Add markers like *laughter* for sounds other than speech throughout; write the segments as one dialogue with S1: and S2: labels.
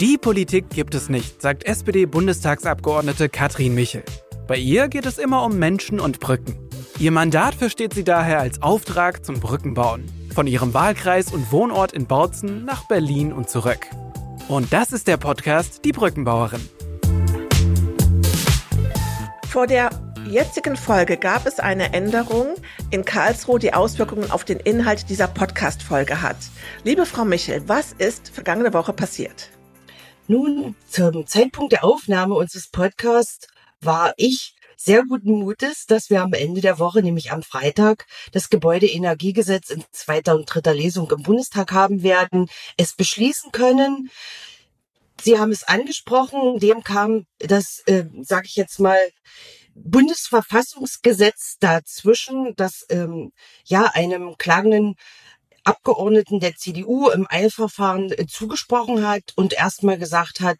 S1: Die Politik gibt es nicht, sagt SPD-Bundestagsabgeordnete Katrin Michel. Bei ihr geht es immer um Menschen und Brücken. Ihr Mandat versteht sie daher als Auftrag zum Brückenbauen. Von ihrem Wahlkreis und Wohnort in Bautzen nach Berlin und zurück. Und das ist der Podcast Die Brückenbauerin.
S2: Vor der jetzigen Folge gab es eine Änderung in Karlsruhe, die Auswirkungen auf den Inhalt dieser Podcast-Folge hat. Liebe Frau Michel, was ist vergangene Woche passiert?
S3: Nun, zum Zeitpunkt der Aufnahme unseres Podcasts war ich sehr guten Mutes, dass wir am Ende der Woche, nämlich am Freitag, das Gebäudeenergiegesetz in zweiter und dritter Lesung im Bundestag haben werden, es beschließen können. Sie haben es angesprochen, dem kam das, äh, sage ich jetzt mal, Bundesverfassungsgesetz dazwischen, das ähm, ja einem klagenden Abgeordneten der CDU im Eilverfahren äh, zugesprochen hat und erstmal gesagt hat,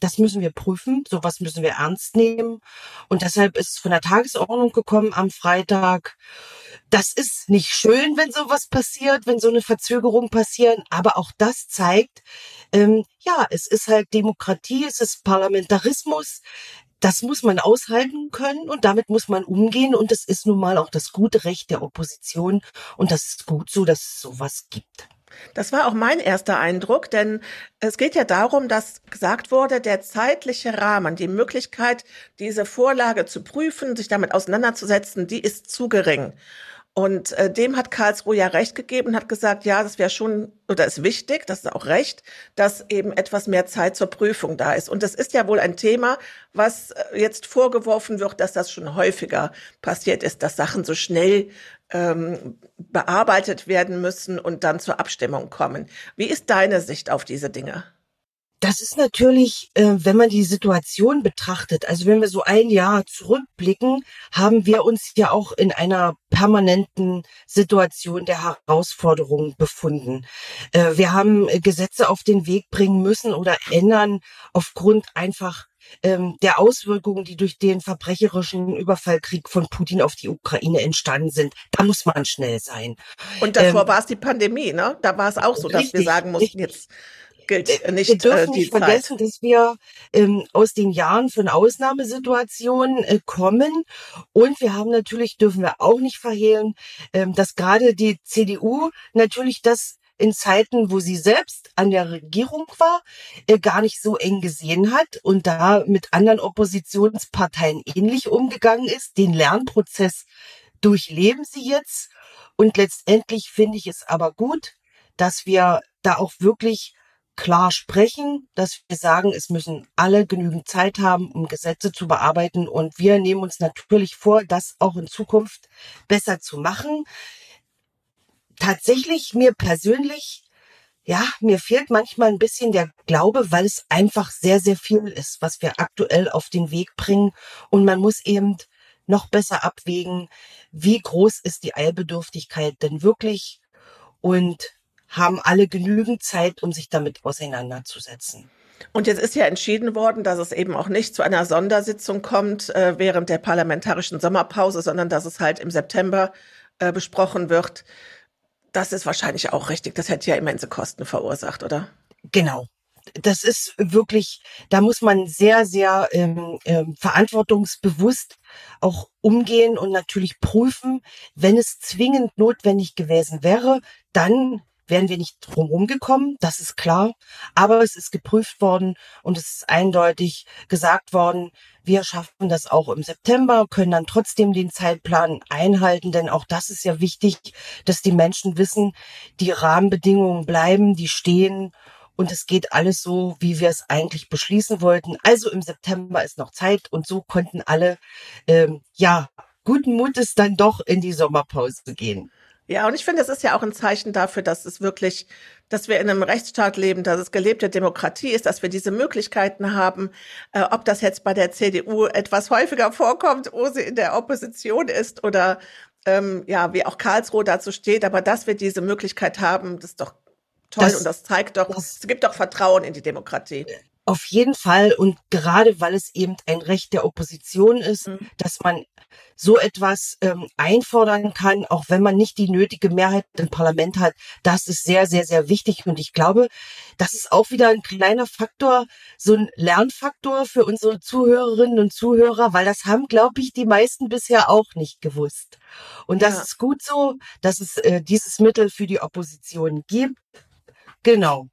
S3: das müssen wir prüfen, sowas müssen wir ernst nehmen. Und deshalb ist es von der Tagesordnung gekommen am Freitag. Das ist nicht schön, wenn sowas passiert, wenn so eine Verzögerung passiert, aber auch das zeigt, ähm, ja, es ist halt Demokratie, es ist Parlamentarismus das muss man aushalten können und damit muss man umgehen. Und das ist nun mal auch das gute Recht der Opposition. Und das ist gut so, dass es sowas gibt.
S2: Das war auch mein erster Eindruck, denn es geht ja darum, dass gesagt wurde, der zeitliche Rahmen, die Möglichkeit, diese Vorlage zu prüfen, sich damit auseinanderzusetzen, die ist zu gering. Und äh, dem hat Karlsruhe ja recht gegeben und hat gesagt, ja, das wäre schon oder ist wichtig, das ist auch recht, dass eben etwas mehr Zeit zur Prüfung da ist. Und das ist ja wohl ein Thema, was äh, jetzt vorgeworfen wird, dass das schon häufiger passiert ist, dass Sachen so schnell ähm, bearbeitet werden müssen und dann zur Abstimmung kommen. Wie ist deine Sicht auf diese Dinge?
S3: Das ist natürlich, äh, wenn man die Situation betrachtet, also wenn wir so ein Jahr zurückblicken, haben wir uns ja auch in einer permanenten Situation der Herausforderung befunden. Äh, wir haben Gesetze auf den Weg bringen müssen oder ändern aufgrund einfach ähm, der Auswirkungen, die durch den verbrecherischen Überfallkrieg von Putin auf die Ukraine entstanden sind. Da muss man schnell sein.
S2: Und davor ähm, war es die Pandemie, ne? Da war es auch so, dass richtig, wir sagen mussten, richtig. jetzt gilt äh, nicht.
S3: Wir dürfen äh, nicht vergessen, dass wir ähm, aus den Jahren von Ausnahmesituationen äh, kommen. Und wir haben natürlich, dürfen wir auch nicht verhehlen, ähm, dass gerade die CDU natürlich das in Zeiten, wo sie selbst an der Regierung war, äh, gar nicht so eng gesehen hat und da mit anderen Oppositionsparteien ähnlich umgegangen ist. Den Lernprozess durchleben sie jetzt. Und letztendlich finde ich es aber gut, dass wir da auch wirklich klar sprechen, dass wir sagen, es müssen alle genügend Zeit haben, um Gesetze zu bearbeiten. Und wir nehmen uns natürlich vor, das auch in Zukunft besser zu machen. Tatsächlich mir persönlich, ja, mir fehlt manchmal ein bisschen der Glaube, weil es einfach sehr, sehr viel ist, was wir aktuell auf den Weg bringen. Und man muss eben noch besser abwägen, wie groß ist die Eilbedürftigkeit denn wirklich und haben alle genügend Zeit, um sich damit auseinanderzusetzen.
S2: Und jetzt ist ja entschieden worden, dass es eben auch nicht zu einer Sondersitzung kommt äh, während der parlamentarischen Sommerpause, sondern dass es halt im September äh, besprochen wird. Das ist wahrscheinlich auch richtig. Das hätte ja immense Kosten verursacht, oder?
S3: Genau. Das ist wirklich, da muss man sehr, sehr ähm, ähm, verantwortungsbewusst auch umgehen und natürlich prüfen, wenn es zwingend notwendig gewesen wäre, dann wären wir nicht drumherum gekommen, das ist klar. Aber es ist geprüft worden und es ist eindeutig gesagt worden, wir schaffen das auch im September, können dann trotzdem den Zeitplan einhalten, denn auch das ist ja wichtig, dass die Menschen wissen, die Rahmenbedingungen bleiben, die stehen und es geht alles so, wie wir es eigentlich beschließen wollten. Also im September ist noch Zeit und so konnten alle, ähm, ja, guten Mutes dann doch in die Sommerpause gehen.
S2: Ja, und ich finde, es ist ja auch ein Zeichen dafür, dass es wirklich, dass wir in einem Rechtsstaat leben, dass es gelebte Demokratie ist, dass wir diese Möglichkeiten haben. Äh, ob das jetzt bei der CDU etwas häufiger vorkommt, wo sie in der Opposition ist oder ähm, ja, wie auch Karlsruhe dazu steht, aber dass wir diese Möglichkeit haben, das ist doch toll das, und das zeigt doch, das, es gibt doch Vertrauen in die Demokratie.
S3: Auf jeden Fall und gerade weil es eben ein Recht der Opposition ist, mhm. dass man so etwas ähm, einfordern kann, auch wenn man nicht die nötige Mehrheit im Parlament hat, das ist sehr, sehr, sehr wichtig. Und ich glaube, das ist auch wieder ein kleiner Faktor, so ein Lernfaktor für unsere Zuhörerinnen und Zuhörer, weil das haben, glaube ich, die meisten bisher auch nicht gewusst. Und das ja. ist gut so, dass es äh, dieses Mittel für die Opposition gibt. Genau.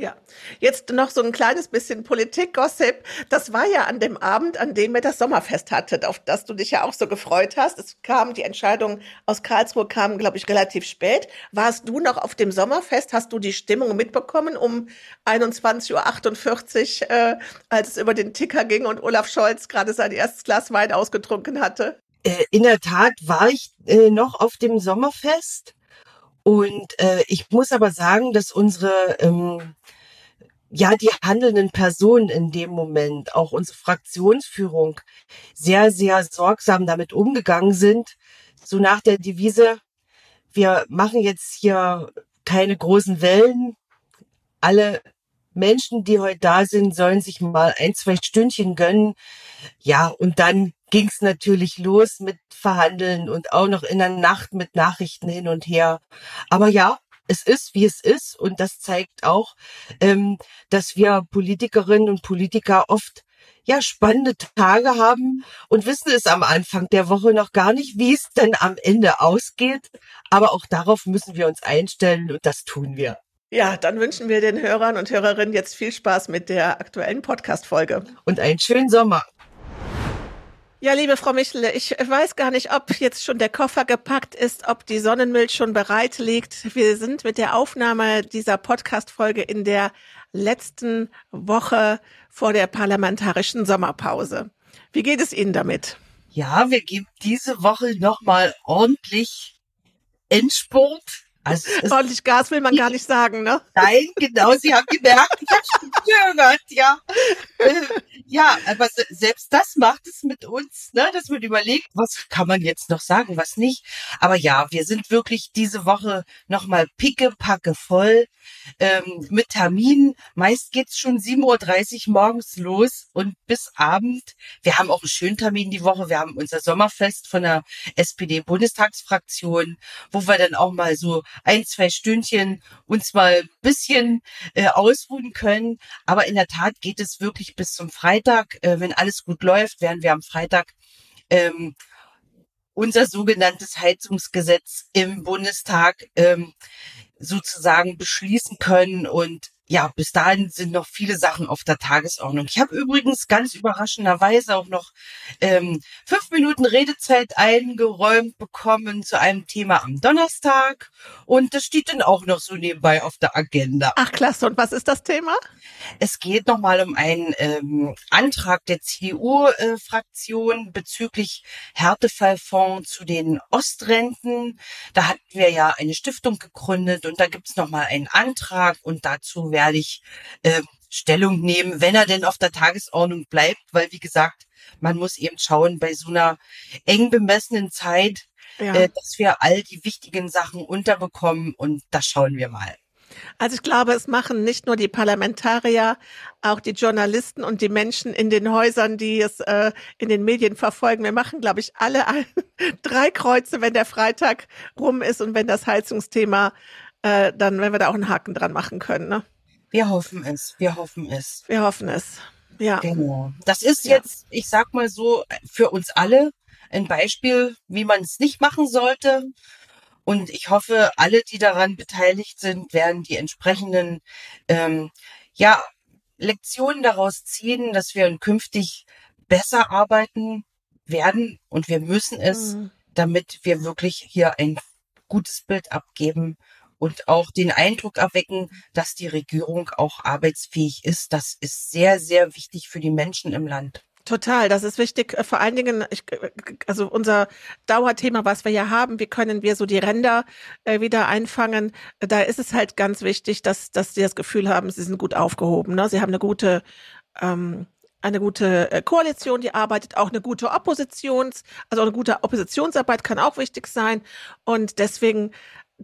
S2: Ja, jetzt noch so ein kleines bisschen Politik-Gossip. Das war ja an dem Abend, an dem wir das Sommerfest hattet, auf das du dich ja auch so gefreut hast. Es kam, die Entscheidung aus Karlsruhe kam, glaube ich, relativ spät. Warst du noch auf dem Sommerfest? Hast du die Stimmung mitbekommen um 21.48 Uhr, äh, als es über den Ticker ging und Olaf Scholz gerade sein erstes Glas Wein ausgetrunken hatte?
S3: Äh, in der Tat war ich äh, noch auf dem Sommerfest. Und äh, ich muss aber sagen, dass unsere ähm, ja die handelnden Personen in dem Moment, auch unsere Fraktionsführung, sehr, sehr sorgsam damit umgegangen sind. So nach der Devise, wir machen jetzt hier keine großen Wellen. Alle Menschen, die heute da sind, sollen sich mal ein, zwei Stündchen gönnen. Ja, und dann ging es natürlich los mit Verhandeln und auch noch in der Nacht mit Nachrichten hin und her. Aber ja, es ist, wie es ist. Und das zeigt auch, ähm, dass wir Politikerinnen und Politiker oft ja spannende Tage haben und wissen es am Anfang der Woche noch gar nicht, wie es denn am Ende ausgeht. Aber auch darauf müssen wir uns einstellen und das tun wir.
S2: Ja, dann wünschen wir den Hörern und Hörerinnen jetzt viel Spaß mit der aktuellen Podcast-Folge.
S3: Und einen schönen Sommer.
S2: Ja, liebe Frau Michele, ich weiß gar nicht, ob jetzt schon der Koffer gepackt ist, ob die Sonnenmilch schon bereit liegt. Wir sind mit der Aufnahme dieser Podcast-Folge in der letzten Woche vor der parlamentarischen Sommerpause. Wie geht es Ihnen damit?
S3: Ja, wir geben diese Woche nochmal ordentlich Endspurt
S2: also Ordentlich Gas will man gar nicht sagen, ne?
S3: Nein, genau, Sie haben gemerkt, ich habe gehört, ja. Äh, ja, aber selbst das macht es mit uns, ne, dass man überlegt, was kann man jetzt noch sagen, was nicht. Aber ja, wir sind wirklich diese Woche nochmal picke, packe voll ähm, mit Terminen. Meist geht's schon 7.30 Uhr morgens los und bis Abend. Wir haben auch einen schönen Termin die Woche. Wir haben unser Sommerfest von der SPD-Bundestagsfraktion, wo wir dann auch mal so ein, zwei Stündchen uns mal ein bisschen äh, ausruhen können. Aber in der Tat geht es wirklich bis zum Freitag. Äh, wenn alles gut läuft, werden wir am Freitag ähm, unser sogenanntes Heizungsgesetz im Bundestag ähm, sozusagen beschließen können und ja, bis dahin sind noch viele Sachen auf der Tagesordnung. Ich habe übrigens ganz überraschenderweise auch noch ähm, fünf Minuten Redezeit eingeräumt bekommen zu einem Thema am Donnerstag. Und das steht dann auch noch so nebenbei auf der Agenda.
S2: Ach, klasse. Und was ist das Thema?
S3: Es geht nochmal um einen ähm, Antrag der CDU-Fraktion äh, bezüglich Härtefallfonds zu den Ostrenten. Da hatten wir ja eine Stiftung gegründet und da gibt's nochmal einen Antrag und dazu werde ich äh, Stellung nehmen, wenn er denn auf der Tagesordnung bleibt, weil wie gesagt, man muss eben schauen bei so einer eng bemessenen Zeit, ja. äh, dass wir all die wichtigen Sachen unterbekommen und das schauen wir mal.
S2: Also ich glaube, es machen nicht nur die Parlamentarier, auch die Journalisten und die Menschen in den Häusern, die es äh, in den Medien verfolgen. Wir machen, glaube ich, alle ein, *laughs* drei Kreuze, wenn der Freitag rum ist und wenn das Heizungsthema, äh, dann, wenn wir da auch einen Haken dran machen können. Ne?
S3: Wir hoffen es, wir hoffen es.
S2: Wir hoffen es. Ja.
S3: Genau. Das ist jetzt, ja. ich sag mal so, für uns alle ein Beispiel, wie man es nicht machen sollte. Und ich hoffe, alle, die daran beteiligt sind, werden die entsprechenden ähm, ja, Lektionen daraus ziehen, dass wir künftig besser arbeiten werden und wir müssen es, mhm. damit wir wirklich hier ein gutes Bild abgeben und auch den Eindruck erwecken, dass die Regierung auch arbeitsfähig ist. Das ist sehr, sehr wichtig für die Menschen im Land.
S2: Total, das ist wichtig. Äh, vor allen Dingen, ich, äh, also unser Dauerthema, was wir ja haben, wie können wir so die Ränder äh, wieder einfangen? Da ist es halt ganz wichtig, dass, dass sie das Gefühl haben, sie sind gut aufgehoben. Ne? Sie haben eine gute ähm, eine gute äh, Koalition, die arbeitet, auch eine gute Oppositions, also eine gute Oppositionsarbeit kann auch wichtig sein. Und deswegen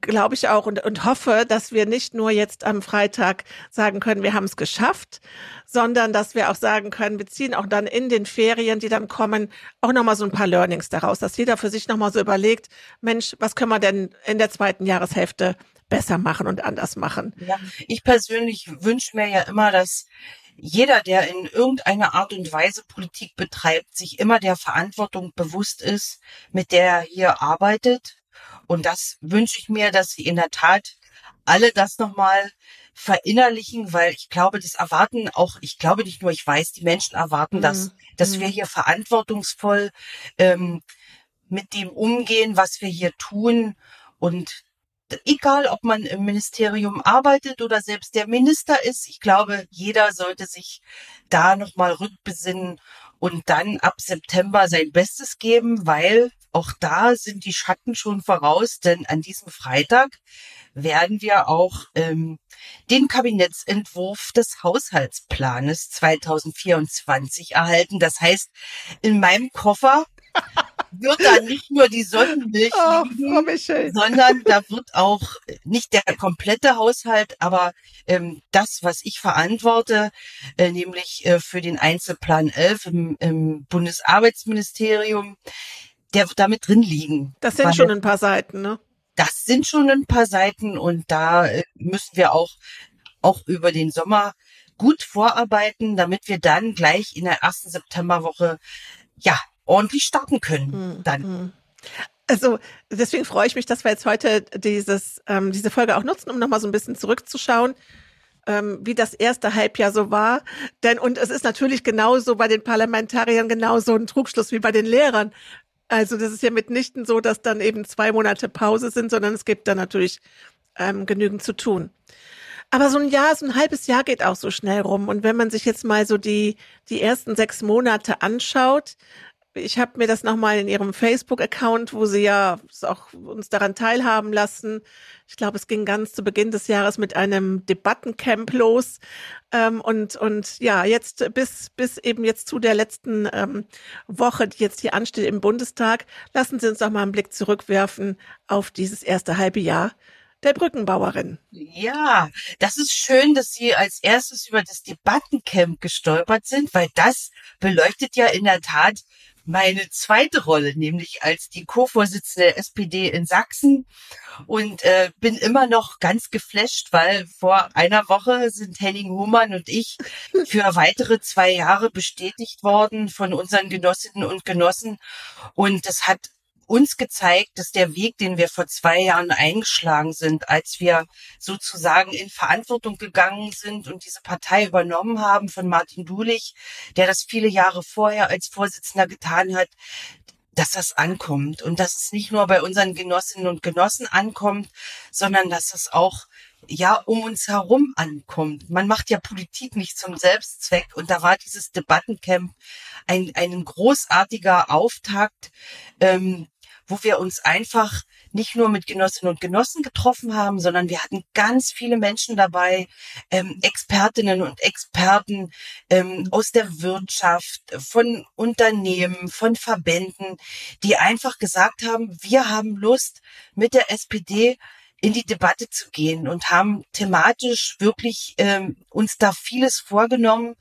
S2: glaube ich auch und, und hoffe, dass wir nicht nur jetzt am Freitag sagen können, wir haben es geschafft, sondern dass wir auch sagen können, wir ziehen auch dann in den Ferien, die dann kommen, auch nochmal so ein paar Learnings daraus, dass jeder für sich nochmal so überlegt, Mensch, was können wir denn in der zweiten Jahreshälfte besser machen und anders machen?
S3: Ja, ich persönlich wünsche mir ja immer, dass jeder, der in irgendeiner Art und Weise Politik betreibt, sich immer der Verantwortung bewusst ist, mit der er hier arbeitet und das wünsche ich mir, dass sie in der Tat alle das nochmal verinnerlichen, weil ich glaube, das erwarten auch, ich glaube nicht nur, ich weiß, die Menschen erwarten mhm. das, dass mhm. wir hier verantwortungsvoll ähm, mit dem umgehen, was wir hier tun. Und egal, ob man im Ministerium arbeitet oder selbst der Minister ist, ich glaube, jeder sollte sich da nochmal rückbesinnen und dann ab September sein Bestes geben, weil auch da sind die Schatten schon voraus, denn an diesem Freitag werden wir auch ähm, den Kabinettsentwurf des Haushaltsplanes 2024 erhalten. Das heißt, in meinem Koffer *laughs* wird da nicht nur die Sonnenmilch oh, liegen, sondern da wird auch nicht der komplette Haushalt, aber ähm, das, was ich verantworte, äh, nämlich äh, für den Einzelplan 11 im, im Bundesarbeitsministerium, der wird damit drin liegen.
S2: Das sind schon ein paar Seiten, ne?
S3: Das sind schon ein paar Seiten und da äh, müssen wir auch, auch über den Sommer gut vorarbeiten, damit wir dann gleich in der ersten Septemberwoche, ja, ordentlich starten können. Hm, dann. Hm.
S2: Also deswegen freue ich mich, dass wir jetzt heute dieses, ähm, diese Folge auch nutzen, um nochmal so ein bisschen zurückzuschauen, ähm, wie das erste Halbjahr so war. Denn, und es ist natürlich genauso bei den Parlamentariern genauso ein Trugschluss wie bei den Lehrern. Also das ist ja mitnichten so, dass dann eben zwei Monate Pause sind, sondern es gibt da natürlich ähm, genügend zu tun. Aber so ein Jahr, so ein halbes Jahr geht auch so schnell rum. Und wenn man sich jetzt mal so die, die ersten sechs Monate anschaut, ich habe mir das nochmal in ihrem Facebook-Account, wo sie ja auch uns daran teilhaben lassen. Ich glaube, es ging ganz zu Beginn des Jahres mit einem Debattencamp los. Ähm, und, und ja, jetzt bis, bis eben jetzt zu der letzten ähm, Woche, die jetzt hier ansteht im Bundestag, lassen Sie uns doch mal einen Blick zurückwerfen auf dieses erste halbe Jahr der Brückenbauerin.
S3: Ja, das ist schön, dass Sie als erstes über das Debattencamp gestolpert sind, weil das beleuchtet ja in der Tat meine zweite Rolle, nämlich als die Co-Vorsitzende der SPD in Sachsen. Und äh, bin immer noch ganz geflasht, weil vor einer Woche sind Henning Humann und ich für weitere zwei Jahre bestätigt worden von unseren Genossinnen und Genossen. Und das hat uns gezeigt, dass der Weg, den wir vor zwei Jahren eingeschlagen sind, als wir sozusagen in Verantwortung gegangen sind und diese Partei übernommen haben von Martin Dulich, der das viele Jahre vorher als Vorsitzender getan hat, dass das ankommt und dass es nicht nur bei unseren Genossinnen und Genossen ankommt, sondern dass es auch ja um uns herum ankommt. Man macht ja Politik nicht zum Selbstzweck und da war dieses Debattencamp ein, ein großartiger Auftakt, ähm, wo wir uns einfach nicht nur mit Genossinnen und Genossen getroffen haben, sondern wir hatten ganz viele Menschen dabei, ähm, Expertinnen und Experten ähm, aus der Wirtschaft, von Unternehmen, von Verbänden, die einfach gesagt haben, wir haben Lust, mit der SPD in die Debatte zu gehen und haben thematisch wirklich ähm, uns da vieles vorgenommen,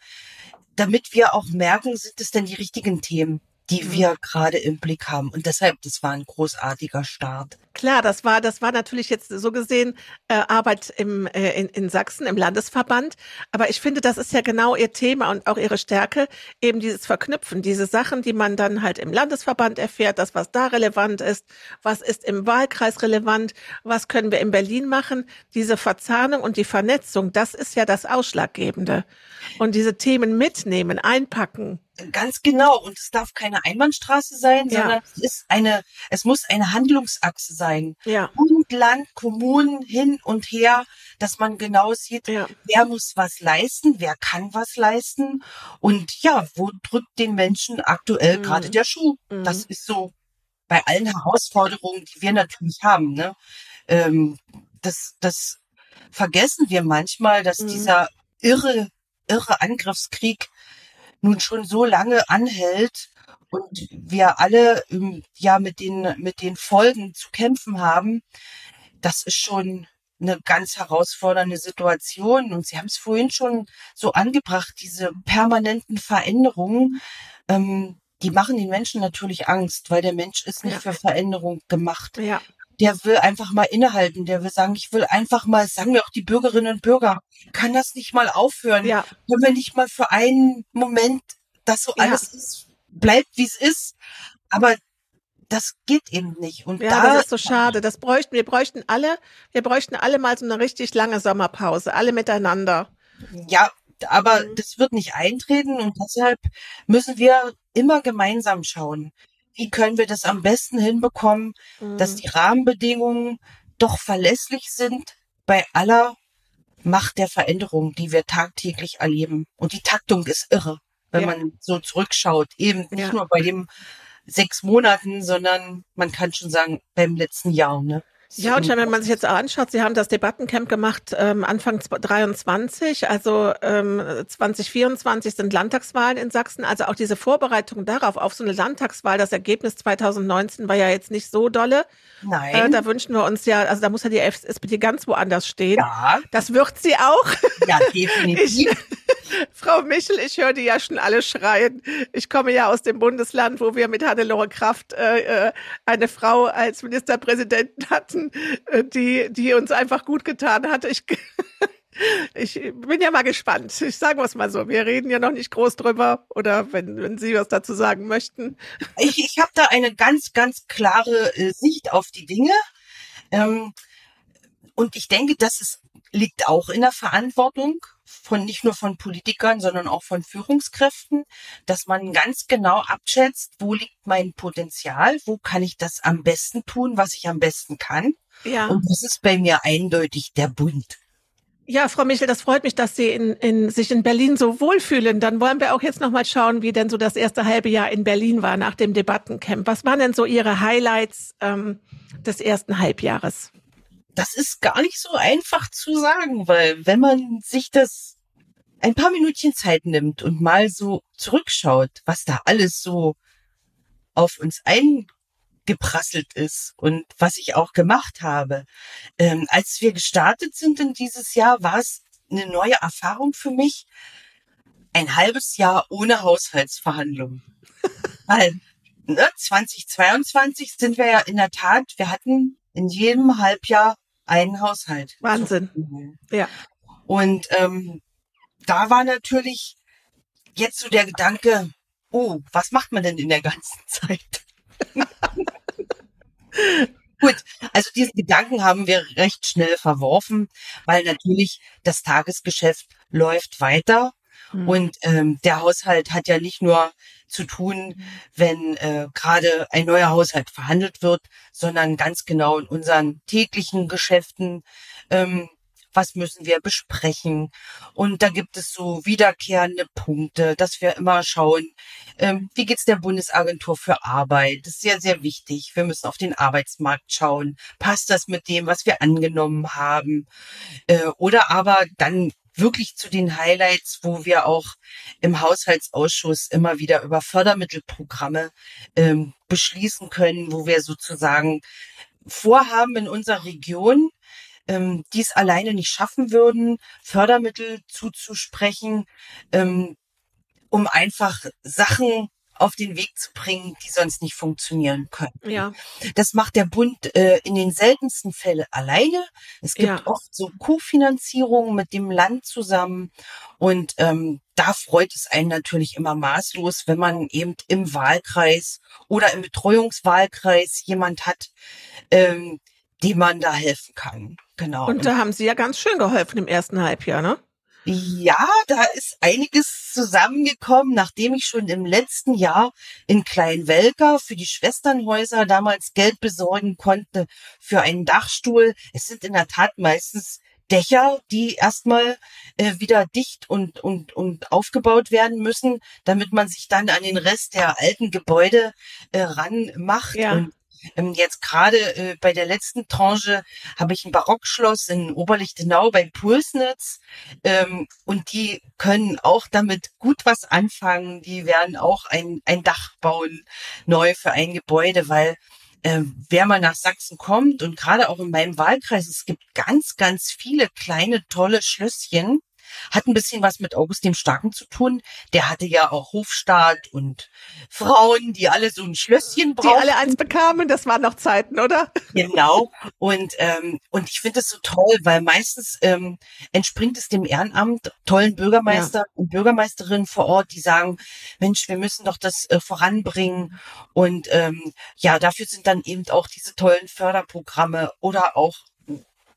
S3: damit wir auch merken, sind es denn die richtigen Themen die mhm. wir gerade im Blick haben. Und deshalb, das war ein großartiger Start.
S2: Klar, das war, das war natürlich jetzt so gesehen äh, Arbeit im, äh, in, in Sachsen im Landesverband. Aber ich finde, das ist ja genau ihr Thema und auch ihre Stärke, eben dieses Verknüpfen, diese Sachen, die man dann halt im Landesverband erfährt, das, was da relevant ist, was ist im Wahlkreis relevant, was können wir in Berlin machen. Diese Verzahnung und die Vernetzung, das ist ja das Ausschlaggebende. Und diese Themen mitnehmen, einpacken.
S3: Ganz genau. Und es darf keine Einbahnstraße sein, ja. sondern es ist eine, es muss eine Handlungsachse sein.
S2: Ja.
S3: Bund, Land, Kommunen hin und her, dass man genau sieht, ja. wer muss was leisten, wer kann was leisten und ja, wo drückt den Menschen aktuell mhm. gerade der Schuh. Mhm. Das ist so bei allen Herausforderungen, die wir natürlich haben. Ne? Ähm, das, das vergessen wir manchmal, dass mhm. dieser irre, irre Angriffskrieg nun schon so lange anhält und wir alle ja mit den mit den Folgen zu kämpfen haben, das ist schon eine ganz herausfordernde Situation. Und Sie haben es vorhin schon so angebracht, diese permanenten Veränderungen, ähm, die machen den Menschen natürlich Angst, weil der Mensch ist nicht ja. für Veränderung gemacht. Ja. Der will einfach mal innehalten, der will sagen, ich will einfach mal, sagen mir auch die Bürgerinnen und Bürger, kann das nicht mal aufhören? Ja. Können wir nicht mal für einen Moment, dass so alles ja. ist, bleibt, wie es ist? Aber das geht eben nicht. Und
S2: ja, da, das ist so schade. Das bräuchten, wir bräuchten alle, wir bräuchten alle mal so eine richtig lange Sommerpause, alle miteinander.
S3: Ja, aber mhm. das wird nicht eintreten und deshalb müssen wir immer gemeinsam schauen, wie können wir das am besten hinbekommen, mhm. dass die Rahmenbedingungen doch verlässlich sind bei aller Macht der Veränderung, die wir tagtäglich erleben. Und die Taktung ist irre, wenn ja. man so zurückschaut. Eben nicht ja. nur bei dem sechs Monaten, sondern man kann schon sagen, beim letzten Jahr. Ne?
S2: Ja, und wenn man sich jetzt anschaut, Sie haben das Debattencamp gemacht ähm, Anfang 23, also ähm, 2024 sind Landtagswahlen in Sachsen. Also auch diese Vorbereitung darauf, auf so eine Landtagswahl, das Ergebnis 2019 war ja jetzt nicht so dolle. Nein. Äh, da wünschen wir uns ja, also da muss ja die SPD ganz woanders stehen. Ja. Das wird sie auch.
S3: Ja, *laughs* definitiv.
S2: Ich, *laughs* Frau Michel, ich höre die ja schon alle schreien. Ich komme ja aus dem Bundesland, wo wir mit Hannelore Kraft äh, äh eine Frau als Ministerpräsidentin hatten, äh, die, die uns einfach gut getan hat. Ich, *laughs* ich bin ja mal gespannt. Ich sage es mal so. Wir reden ja noch nicht groß drüber. Oder wenn, wenn Sie was dazu sagen möchten.
S3: Ich, ich habe da eine ganz, ganz klare äh, Sicht auf die Dinge. Ähm, und ich denke, das ist, liegt auch in der Verantwortung von nicht nur von Politikern, sondern auch von Führungskräften, dass man ganz genau abschätzt, wo liegt mein Potenzial, wo kann ich das am besten tun, was ich am besten kann. Ja. Und das ist bei mir eindeutig der Bund.
S2: Ja, Frau Michel, das freut mich, dass Sie in, in, sich in Berlin so wohlfühlen. Dann wollen wir auch jetzt noch mal schauen, wie denn so das erste halbe Jahr in Berlin war nach dem Debattencamp. Was waren denn so Ihre Highlights ähm, des ersten Halbjahres?
S3: Das ist gar nicht so einfach zu sagen, weil wenn man sich das ein paar Minütchen Zeit nimmt und mal so zurückschaut, was da alles so auf uns eingeprasselt ist und was ich auch gemacht habe. Ähm, als wir gestartet sind in dieses Jahr, war es eine neue Erfahrung für mich. Ein halbes Jahr ohne Haushaltsverhandlungen. *laughs* Weil ne, 2022 sind wir ja in der Tat, wir hatten in jedem Halbjahr einen Haushalt.
S2: Wahnsinn. Ja.
S3: Und ähm, da war natürlich jetzt so der Gedanke, oh, was macht man denn in der ganzen *laughs* Zeit? Gut, also diesen Gedanken haben wir recht schnell verworfen, weil natürlich das Tagesgeschäft läuft weiter Mhm. Und ähm, der Haushalt hat ja nicht nur zu tun, wenn äh, gerade ein neuer Haushalt verhandelt wird, sondern ganz genau in unseren täglichen Geschäften. Ähm, was müssen wir besprechen? Und da gibt es so wiederkehrende Punkte, dass wir immer schauen, ähm, wie geht's der Bundesagentur für Arbeit? Das ist sehr, sehr wichtig. Wir müssen auf den Arbeitsmarkt schauen. Passt das mit dem, was wir angenommen haben? Äh, oder aber dann wirklich zu den Highlights, wo wir auch im Haushaltsausschuss immer wieder über Fördermittelprogramme ähm, beschließen können, wo wir sozusagen Vorhaben in unserer Region, ähm, die es alleine nicht schaffen würden, Fördermittel zuzusprechen, ähm, um einfach Sachen auf den Weg zu bringen, die sonst nicht funktionieren können. Ja. Das macht der Bund äh, in den seltensten Fällen alleine. Es gibt ja. oft so Co-Finanzierungen mit dem Land zusammen und ähm, da freut es einen natürlich immer maßlos, wenn man eben im Wahlkreis oder im Betreuungswahlkreis jemand hat, ähm, dem man da helfen kann. Genau.
S2: Und da haben Sie ja ganz schön geholfen im ersten Halbjahr, ne?
S3: Ja, da ist einiges zusammengekommen, nachdem ich schon im letzten Jahr in Kleinwelker für die Schwesternhäuser damals Geld besorgen konnte für einen Dachstuhl. Es sind in der Tat meistens Dächer, die erstmal äh, wieder dicht und, und, und aufgebaut werden müssen, damit man sich dann an den Rest der alten Gebäude äh, ranmacht. Ja. Und ähm, jetzt gerade äh, bei der letzten Tranche habe ich ein Barockschloss in Oberlichtenau bei Pulsnitz ähm, und die können auch damit gut was anfangen. Die werden auch ein, ein Dach bauen neu für ein Gebäude, weil äh, wer mal nach Sachsen kommt und gerade auch in meinem Wahlkreis, es gibt ganz, ganz viele kleine, tolle Schlösschen, hat ein bisschen was mit August dem Starken zu tun. Der hatte ja auch Hofstaat und Frauen, die alle so ein Schlösschen brauchen.
S2: Die alle eins bekamen, das waren noch Zeiten, oder?
S3: Genau. Und, ähm, und ich finde das so toll, weil meistens ähm, entspringt es dem Ehrenamt, tollen Bürgermeister ja. und Bürgermeisterinnen vor Ort, die sagen, Mensch, wir müssen doch das äh, voranbringen. Und ähm, ja, dafür sind dann eben auch diese tollen Förderprogramme oder auch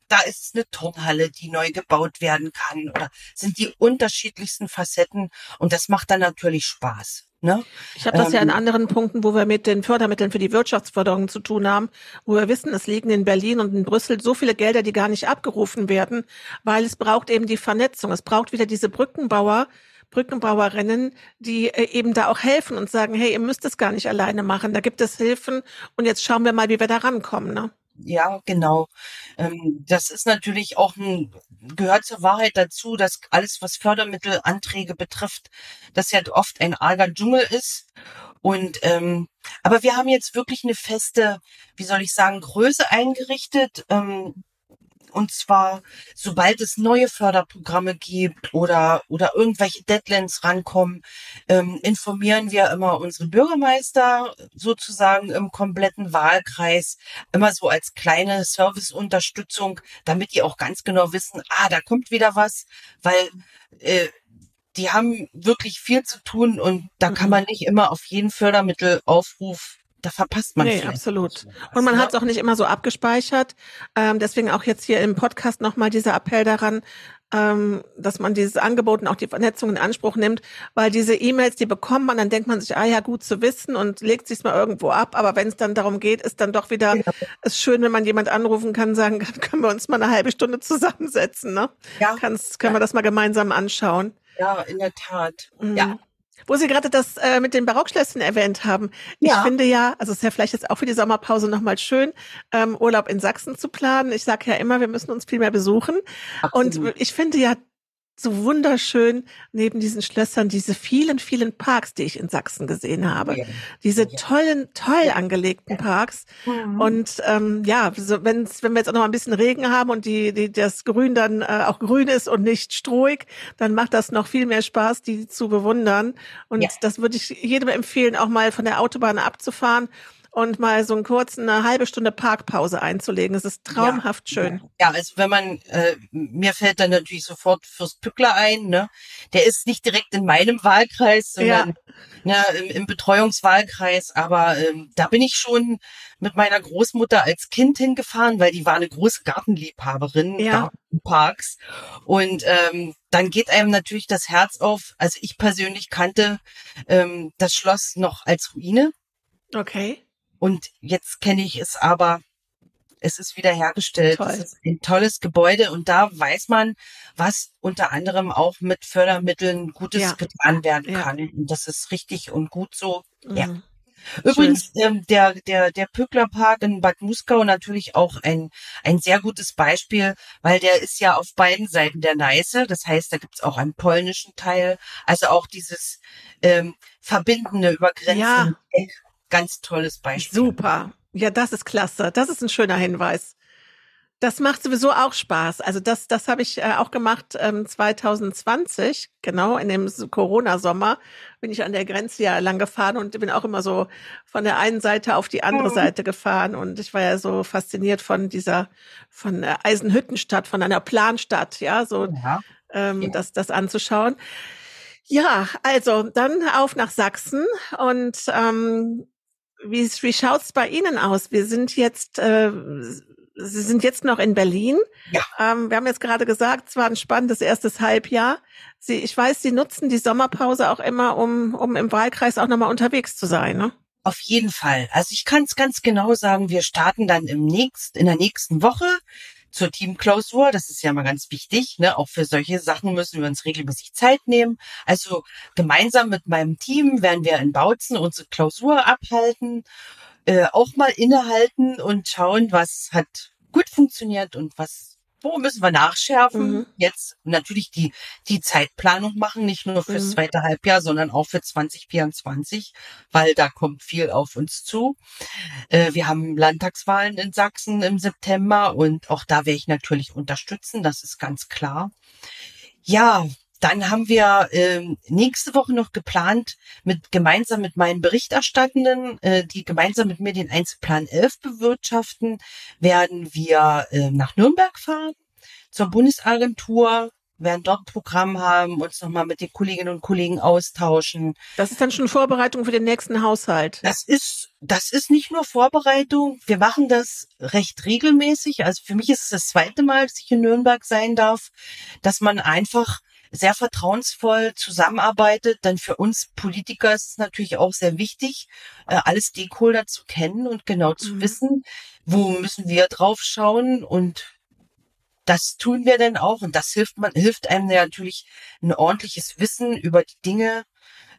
S3: da ist eine Turnhalle, die neu gebaut werden kann oder sind die unterschiedlichsten Facetten und das macht dann natürlich Spaß. Ne?
S2: Ich habe das ähm, ja in anderen Punkten, wo wir mit den Fördermitteln für die Wirtschaftsförderung zu tun haben, wo wir wissen, es liegen in Berlin und in Brüssel so viele Gelder, die gar nicht abgerufen werden, weil es braucht eben die Vernetzung. Es braucht wieder diese Brückenbauer, Brückenbauerinnen, die äh, eben da auch helfen und sagen, hey, ihr müsst es gar nicht alleine machen, da gibt es Hilfen und jetzt schauen wir mal, wie wir da rankommen. Ne?
S3: Ja, genau. Ähm, das ist natürlich auch ein, gehört zur Wahrheit dazu, dass alles, was Fördermittelanträge betrifft, das ja oft ein arger Dschungel ist. Und ähm, aber wir haben jetzt wirklich eine feste, wie soll ich sagen, Größe eingerichtet. Ähm, und zwar, sobald es neue Förderprogramme gibt oder, oder irgendwelche Deadlines rankommen, ähm, informieren wir immer unsere Bürgermeister sozusagen im kompletten Wahlkreis, immer so als kleine Serviceunterstützung, damit die auch ganz genau wissen, ah, da kommt wieder was, weil äh, die haben wirklich viel zu tun und da kann mhm. man nicht immer auf jeden Fördermittelaufruf da verpasst man Nee,
S2: absolut. Und man hat es auch nicht immer so abgespeichert. Ähm, deswegen auch jetzt hier im Podcast nochmal dieser Appell daran, ähm, dass man dieses Angebot und auch die Vernetzung in Anspruch nimmt, weil diese E-Mails, die bekommt man, dann denkt man sich, ah ja, gut zu wissen und legt sich's mal irgendwo ab. Aber wenn es dann darum geht, ist dann doch wieder, ja. ist schön, wenn man jemand anrufen kann, sagen kann, *laughs* können wir uns mal eine halbe Stunde zusammensetzen, ne? Ja. Kann's, können ja. wir das mal gemeinsam anschauen.
S3: Ja, in der Tat.
S2: Mhm. Ja. Wo Sie gerade das äh, mit den Barockschlössern erwähnt haben. Ja. Ich finde ja, also es ist ja vielleicht jetzt auch für die Sommerpause nochmal schön, ähm, Urlaub in Sachsen zu planen. Ich sage ja immer, wir müssen uns viel mehr besuchen. Absolut. Und ich finde ja so wunderschön neben diesen Schlössern diese vielen, vielen Parks, die ich in Sachsen gesehen habe. Ja. Diese ja. tollen, toll angelegten Parks. Mhm. Und ähm, ja, so, wenn's, wenn wir jetzt auch noch ein bisschen Regen haben und die, die, das Grün dann äh, auch grün ist und nicht strohig, dann macht das noch viel mehr Spaß, die zu bewundern. Und ja. das würde ich jedem empfehlen, auch mal von der Autobahn abzufahren und mal so einen kurzen, eine halbe Stunde Parkpause einzulegen. Es ist traumhaft
S3: ja,
S2: schön.
S3: Ja, also wenn man, äh, mir fällt dann natürlich sofort Fürst Pückler ein, ne? Der ist nicht direkt in meinem Wahlkreis, sondern ja. ne, im, im Betreuungswahlkreis, aber ähm, da bin ich schon mit meiner Großmutter als Kind hingefahren, weil die war eine große Gartenliebhaberin, ja. Gartenparks. Und ähm, dann geht einem natürlich das Herz auf. Also ich persönlich kannte ähm, das Schloss noch als Ruine.
S2: Okay.
S3: Und jetzt kenne ich es aber, es ist wieder hergestellt. Toll. Es ist ein tolles Gebäude und da weiß man, was unter anderem auch mit Fördermitteln Gutes ja. getan werden ja. kann. Und das ist richtig und gut so. Mhm. Ja. Übrigens, ähm, der, der, der Pücklerpark in Bad Muskau natürlich auch ein, ein sehr gutes Beispiel, weil der ist ja auf beiden Seiten der Neiße. Das heißt, da gibt's auch einen polnischen Teil. Also auch dieses ähm, Verbindende über Grenzen ja ganz tolles Beispiel.
S2: Super. Ja, das ist klasse. Das ist ein schöner Hinweis. Das macht sowieso auch Spaß. Also das, das habe ich äh, auch gemacht ähm, 2020, genau in dem Corona-Sommer bin ich an der Grenze ja lang gefahren und bin auch immer so von der einen Seite auf die andere mhm. Seite gefahren und ich war ja so fasziniert von dieser, von äh, Eisenhüttenstadt, von einer Planstadt, ja, so ja. Ähm, ja. Das, das anzuschauen. Ja, also dann auf nach Sachsen und ähm, wie, wie schaut's bei Ihnen aus? Wir sind jetzt, äh, Sie sind jetzt noch in Berlin. Ja. Ähm, wir haben jetzt gerade gesagt, es war ein spannendes erstes Halbjahr. Sie, ich weiß, Sie nutzen die Sommerpause auch immer, um, um im Wahlkreis auch nochmal unterwegs zu sein, ne?
S3: Auf jeden Fall. Also ich kann es ganz genau sagen, wir starten dann im nächsten, in der nächsten Woche zur Teamklausur. Das ist ja mal ganz wichtig. Ne? Auch für solche Sachen müssen wir uns regelmäßig Zeit nehmen. Also gemeinsam mit meinem Team werden wir in Bautzen unsere Klausur abhalten, äh, auch mal innehalten und schauen, was hat gut funktioniert und was wo müssen wir nachschärfen? Mhm. Jetzt natürlich die, die Zeitplanung machen, nicht nur fürs mhm. zweite Halbjahr, sondern auch für 2024, weil da kommt viel auf uns zu. Äh, wir haben Landtagswahlen in Sachsen im September und auch da werde ich natürlich unterstützen, das ist ganz klar. Ja, dann haben wir äh, nächste Woche noch geplant, mit gemeinsam mit meinen Berichterstattenden, äh, die gemeinsam mit mir den Einzelplan 11 bewirtschaften, werden wir äh, nach Nürnberg fahren zur Bundesagentur, werden dort Programm haben, uns nochmal mit den Kolleginnen und Kollegen austauschen.
S2: Das ist dann schon Vorbereitung für den nächsten Haushalt.
S3: Das ist, das ist nicht nur Vorbereitung. Wir machen das recht regelmäßig. Also für mich ist es das zweite Mal, dass ich in Nürnberg sein darf, dass man einfach sehr vertrauensvoll zusammenarbeitet. Denn für uns Politiker ist es natürlich auch sehr wichtig, äh, alle Stakeholder zu kennen und genau zu mhm. wissen, wo müssen wir drauf schauen und das tun wir denn auch und das hilft man hilft einem natürlich ein ordentliches Wissen über die Dinge,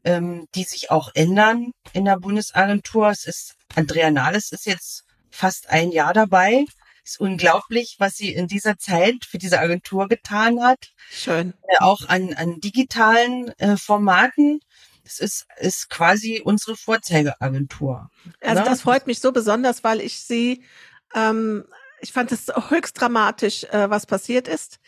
S3: ähm, die sich auch ändern in der Bundesagentur. Es ist Andrea Nahles ist jetzt fast ein Jahr dabei ist unglaublich, was sie in dieser Zeit für diese Agentur getan hat.
S2: Schön.
S3: Äh, auch an, an digitalen äh, Formaten. Das ist, ist quasi unsere Vorzeigeagentur.
S2: Also ne? das freut mich so besonders, weil ich sie, ähm, ich fand es *laughs* höchst dramatisch, äh, was passiert ist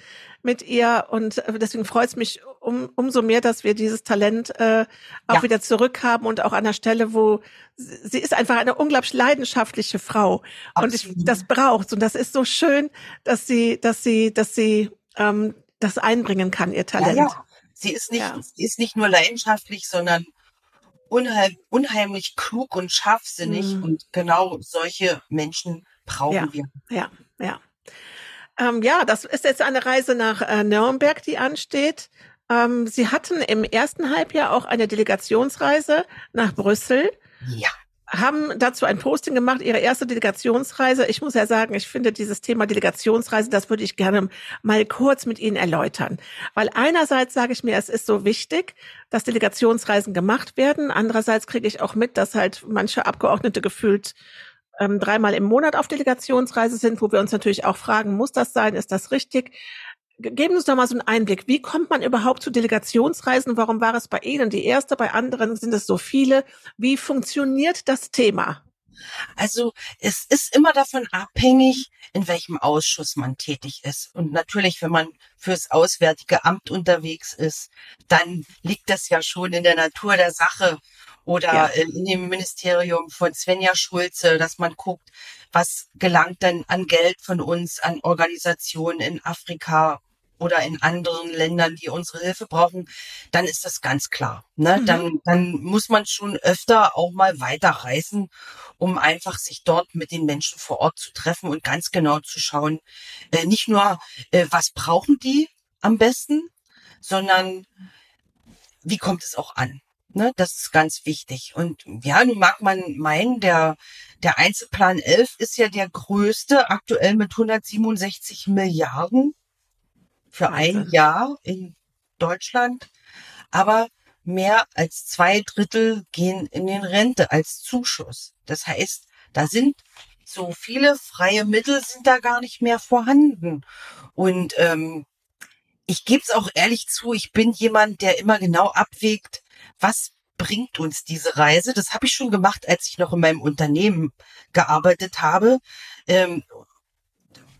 S2: mit ihr und äh, deswegen freut es mich um, umso mehr, dass wir dieses Talent äh, auch ja. wieder zurückhaben und auch an der Stelle, wo sie ist einfach eine unglaublich leidenschaftliche Frau Absolut. und ich, das braucht und das ist so schön, dass sie, dass sie, dass sie ähm, das einbringen kann, ihr Talent. Ja, ja.
S3: Sie ist nicht, sie ist nicht nur leidenschaftlich, sondern unheim, unheimlich klug und scharfsinnig mhm. und genau solche Menschen brauchen wir.
S2: Ja, ja. Ähm, ja, das ist jetzt eine Reise nach äh, Nürnberg, die ansteht. Ähm, Sie hatten im ersten Halbjahr auch eine Delegationsreise nach Brüssel.
S3: Ja.
S2: Haben dazu ein Posting gemacht, Ihre erste Delegationsreise. Ich muss ja sagen, ich finde dieses Thema Delegationsreise, das würde ich gerne mal kurz mit Ihnen erläutern. Weil einerseits sage ich mir, es ist so wichtig, dass Delegationsreisen gemacht werden. Andererseits kriege ich auch mit, dass halt manche Abgeordnete gefühlt ähm, dreimal im Monat auf Delegationsreise sind, wo wir uns natürlich auch fragen, muss das sein, ist das richtig? Geben Sie uns doch mal so einen Einblick. Wie kommt man überhaupt zu Delegationsreisen? Warum war es bei Ihnen die erste? Bei anderen sind es so viele. Wie funktioniert das Thema?
S3: Also es ist immer davon abhängig, in welchem Ausschuss man tätig ist. Und natürlich, wenn man fürs Auswärtige Amt unterwegs ist, dann liegt das ja schon in der Natur der Sache oder ja. in dem Ministerium von Svenja Schulze, dass man guckt, was gelangt denn an Geld von uns an Organisationen in Afrika oder in anderen Ländern, die unsere Hilfe brauchen, dann ist das ganz klar. Ne? Mhm. Dann, dann muss man schon öfter auch mal weiterreisen, um einfach sich dort mit den Menschen vor Ort zu treffen und ganz genau zu schauen, äh, nicht nur, äh, was brauchen die am besten, sondern wie kommt es auch an? Ne, das ist ganz wichtig. Und ja, nun mag man meinen, der, der Einzelplan 11 ist ja der größte, aktuell mit 167 Milliarden für ein Jahr in Deutschland. Aber mehr als zwei Drittel gehen in den Rente als Zuschuss. Das heißt, da sind so viele freie Mittel sind da gar nicht mehr vorhanden. Und ähm, ich gebe es auch ehrlich zu, ich bin jemand, der immer genau abwägt, was bringt uns diese Reise? Das habe ich schon gemacht, als ich noch in meinem Unternehmen gearbeitet habe. Ähm,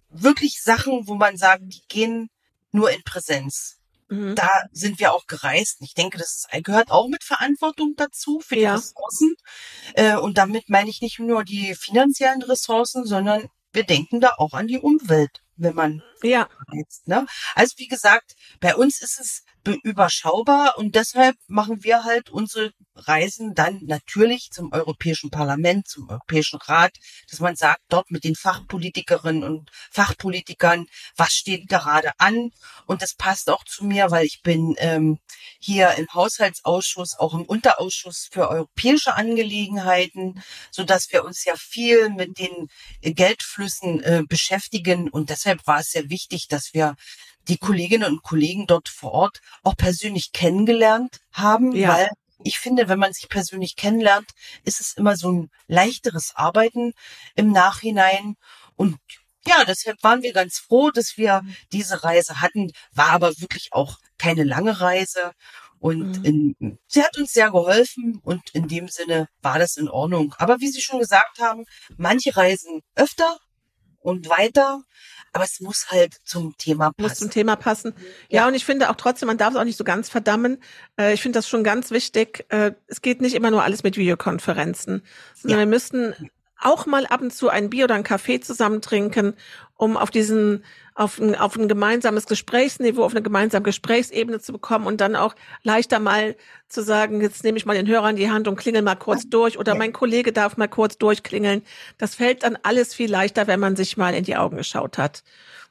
S3: wirklich Sachen, wo man sagt, die gehen nur in Präsenz. Mhm. Da sind wir auch gereist. Ich denke, das gehört auch mit Verantwortung dazu für die ja. Ressourcen. Äh, und damit meine ich nicht nur die finanziellen Ressourcen, sondern wir denken da auch an die Umwelt, wenn man
S2: ja.
S3: reist. Ne? Also wie gesagt, bei uns ist es überschaubar und deshalb machen wir halt unsere Reisen dann natürlich zum Europäischen Parlament, zum Europäischen Rat, dass man sagt, dort mit den Fachpolitikerinnen und Fachpolitikern, was steht gerade an und das passt auch zu mir, weil ich bin ähm, hier im Haushaltsausschuss, auch im Unterausschuss für europäische Angelegenheiten, so dass wir uns ja viel mit den Geldflüssen äh, beschäftigen und deshalb war es sehr wichtig, dass wir die Kolleginnen und Kollegen dort vor Ort auch persönlich kennengelernt haben, ja. weil ich finde, wenn man sich persönlich kennenlernt, ist es immer so ein leichteres Arbeiten im Nachhinein. Und ja, deshalb waren wir ganz froh, dass wir diese Reise hatten. War aber wirklich auch keine lange Reise. Und mhm. in, sie hat uns sehr geholfen und in dem Sinne war das in Ordnung. Aber wie Sie schon gesagt haben, manche reisen öfter und weiter, aber es muss halt zum Thema passen.
S2: Muss zum Thema passen. Ja, ja und ich finde auch trotzdem, man darf es auch nicht so ganz verdammen. Äh, ich finde das schon ganz wichtig. Äh, es geht nicht immer nur alles mit Videokonferenzen, sondern ja. wir müssten auch mal ab und zu ein Bier oder ein Kaffee zusammen trinken, um auf diesen, auf ein, auf ein gemeinsames Gesprächsniveau, auf eine gemeinsame Gesprächsebene zu bekommen und dann auch leichter mal zu sagen, jetzt nehme ich mal den Hörer in die Hand und klingel mal kurz durch oder mein Kollege darf mal kurz durchklingeln. Das fällt dann alles viel leichter, wenn man sich mal in die Augen geschaut hat.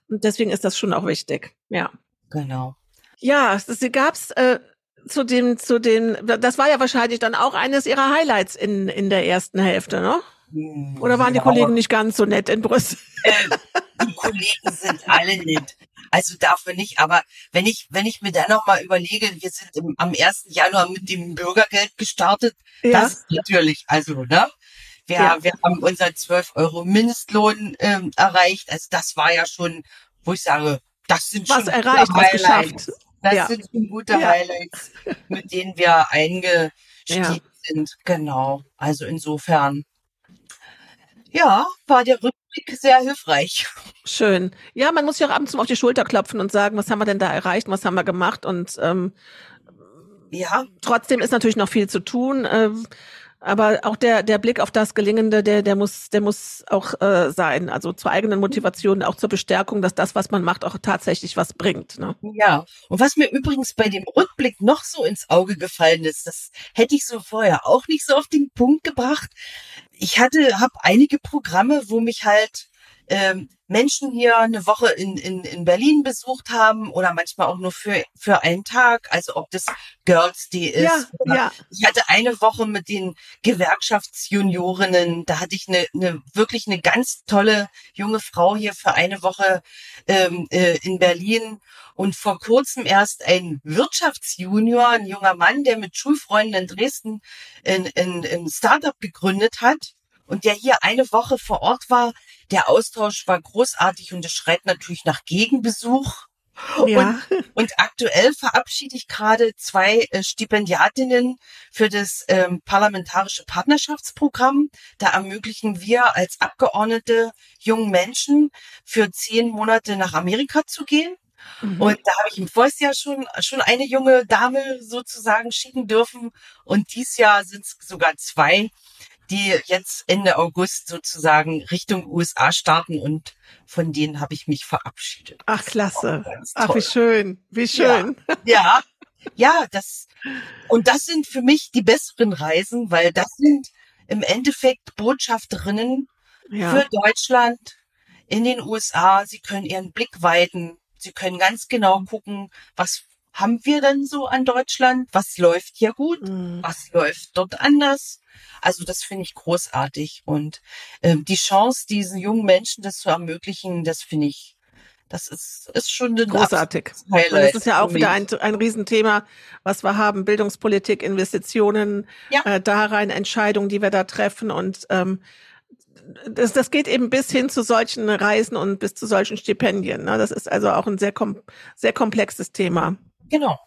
S2: Und deswegen ist das schon auch wichtig. Ja.
S3: Genau.
S2: Ja, es gab's äh, zu dem, zu den, das war ja wahrscheinlich dann auch eines ihrer Highlights in, in der ersten Hälfte, ne? Oder waren die Kollegen nicht ganz so nett in Brüssel?
S3: Die Kollegen sind alle nett. Also dafür nicht. Aber wenn ich, wenn ich mir dann noch mal überlege, wir sind im, am 1. Januar mit dem Bürgergeld gestartet, ja. das natürlich, also, ne? Wir, ja. wir haben unseren 12 Euro Mindestlohn ähm, erreicht. Also das war ja schon, wo ich sage, das sind
S2: was
S3: schon
S2: erreicht, was geschafft.
S3: Das ja. sind schon gute Highlights, mit denen wir eingestiegen sind. Genau. Also insofern ja, war der Rückblick sehr hilfreich.
S2: Schön. Ja, man muss sich auch ab und zu auf die Schulter klopfen und sagen, was haben wir denn da erreicht, was haben wir gemacht und ähm, ja. Trotzdem ist natürlich noch viel zu tun. Ähm, aber auch der, der Blick auf das Gelingende, der, der muss, der muss auch äh, sein. Also zur eigenen Motivation, auch zur Bestärkung, dass das, was man macht, auch tatsächlich was bringt. Ne?
S3: Ja. Und was mir übrigens bei dem Rückblick noch so ins Auge gefallen ist, das hätte ich so vorher auch nicht so auf den Punkt gebracht. Ich hatte, habe einige Programme, wo mich halt ähm, Menschen hier eine Woche in, in, in Berlin besucht haben oder manchmal auch nur für, für einen Tag, also ob das Girls Day ist. Ja, ja. Ich hatte eine Woche mit den Gewerkschaftsjuniorinnen, da hatte ich eine, eine wirklich eine ganz tolle junge Frau hier für eine Woche ähm, äh, in Berlin und vor kurzem erst ein Wirtschaftsjunior, ein junger Mann, der mit Schulfreunden in Dresden ein, ein, ein Startup gegründet hat und der hier eine Woche vor Ort war. Der Austausch war großartig und es schreit natürlich nach Gegenbesuch. Ja. Und, und aktuell verabschiede ich gerade zwei äh, Stipendiatinnen für das ähm, parlamentarische Partnerschaftsprogramm. Da ermöglichen wir als Abgeordnete jungen Menschen für zehn Monate nach Amerika zu gehen. Mhm. Und da habe ich im Vorjahr schon, schon eine junge Dame sozusagen schicken dürfen. Und dies Jahr sind es sogar zwei, die jetzt Ende August sozusagen Richtung USA starten und von denen habe ich mich verabschiedet.
S2: Ach, klasse. Ach, wie schön. Wie schön.
S3: Ja, ja, ja, das, und das sind für mich die besseren Reisen, weil das sind im Endeffekt Botschafterinnen ja. für Deutschland in den USA. Sie können ihren Blick weiten. Sie können ganz genau gucken, was haben wir denn so an Deutschland? Was läuft hier gut? Mhm. Was läuft dort anders? Also das finde ich großartig. Und ähm, die Chance, diesen jungen Menschen das zu ermöglichen, das finde ich, das ist, ist schon ein
S2: großartig. Highlight. Und das ist ja auch wieder ein, ein Riesenthema, was wir haben. Bildungspolitik, Investitionen, ja. äh, da rein Entscheidungen, die wir da treffen. Und ähm, das, das geht eben bis hin zu solchen Reisen und bis zu solchen Stipendien. Ne? Das ist also auch ein sehr, kom sehr komplexes Thema.
S3: Genau.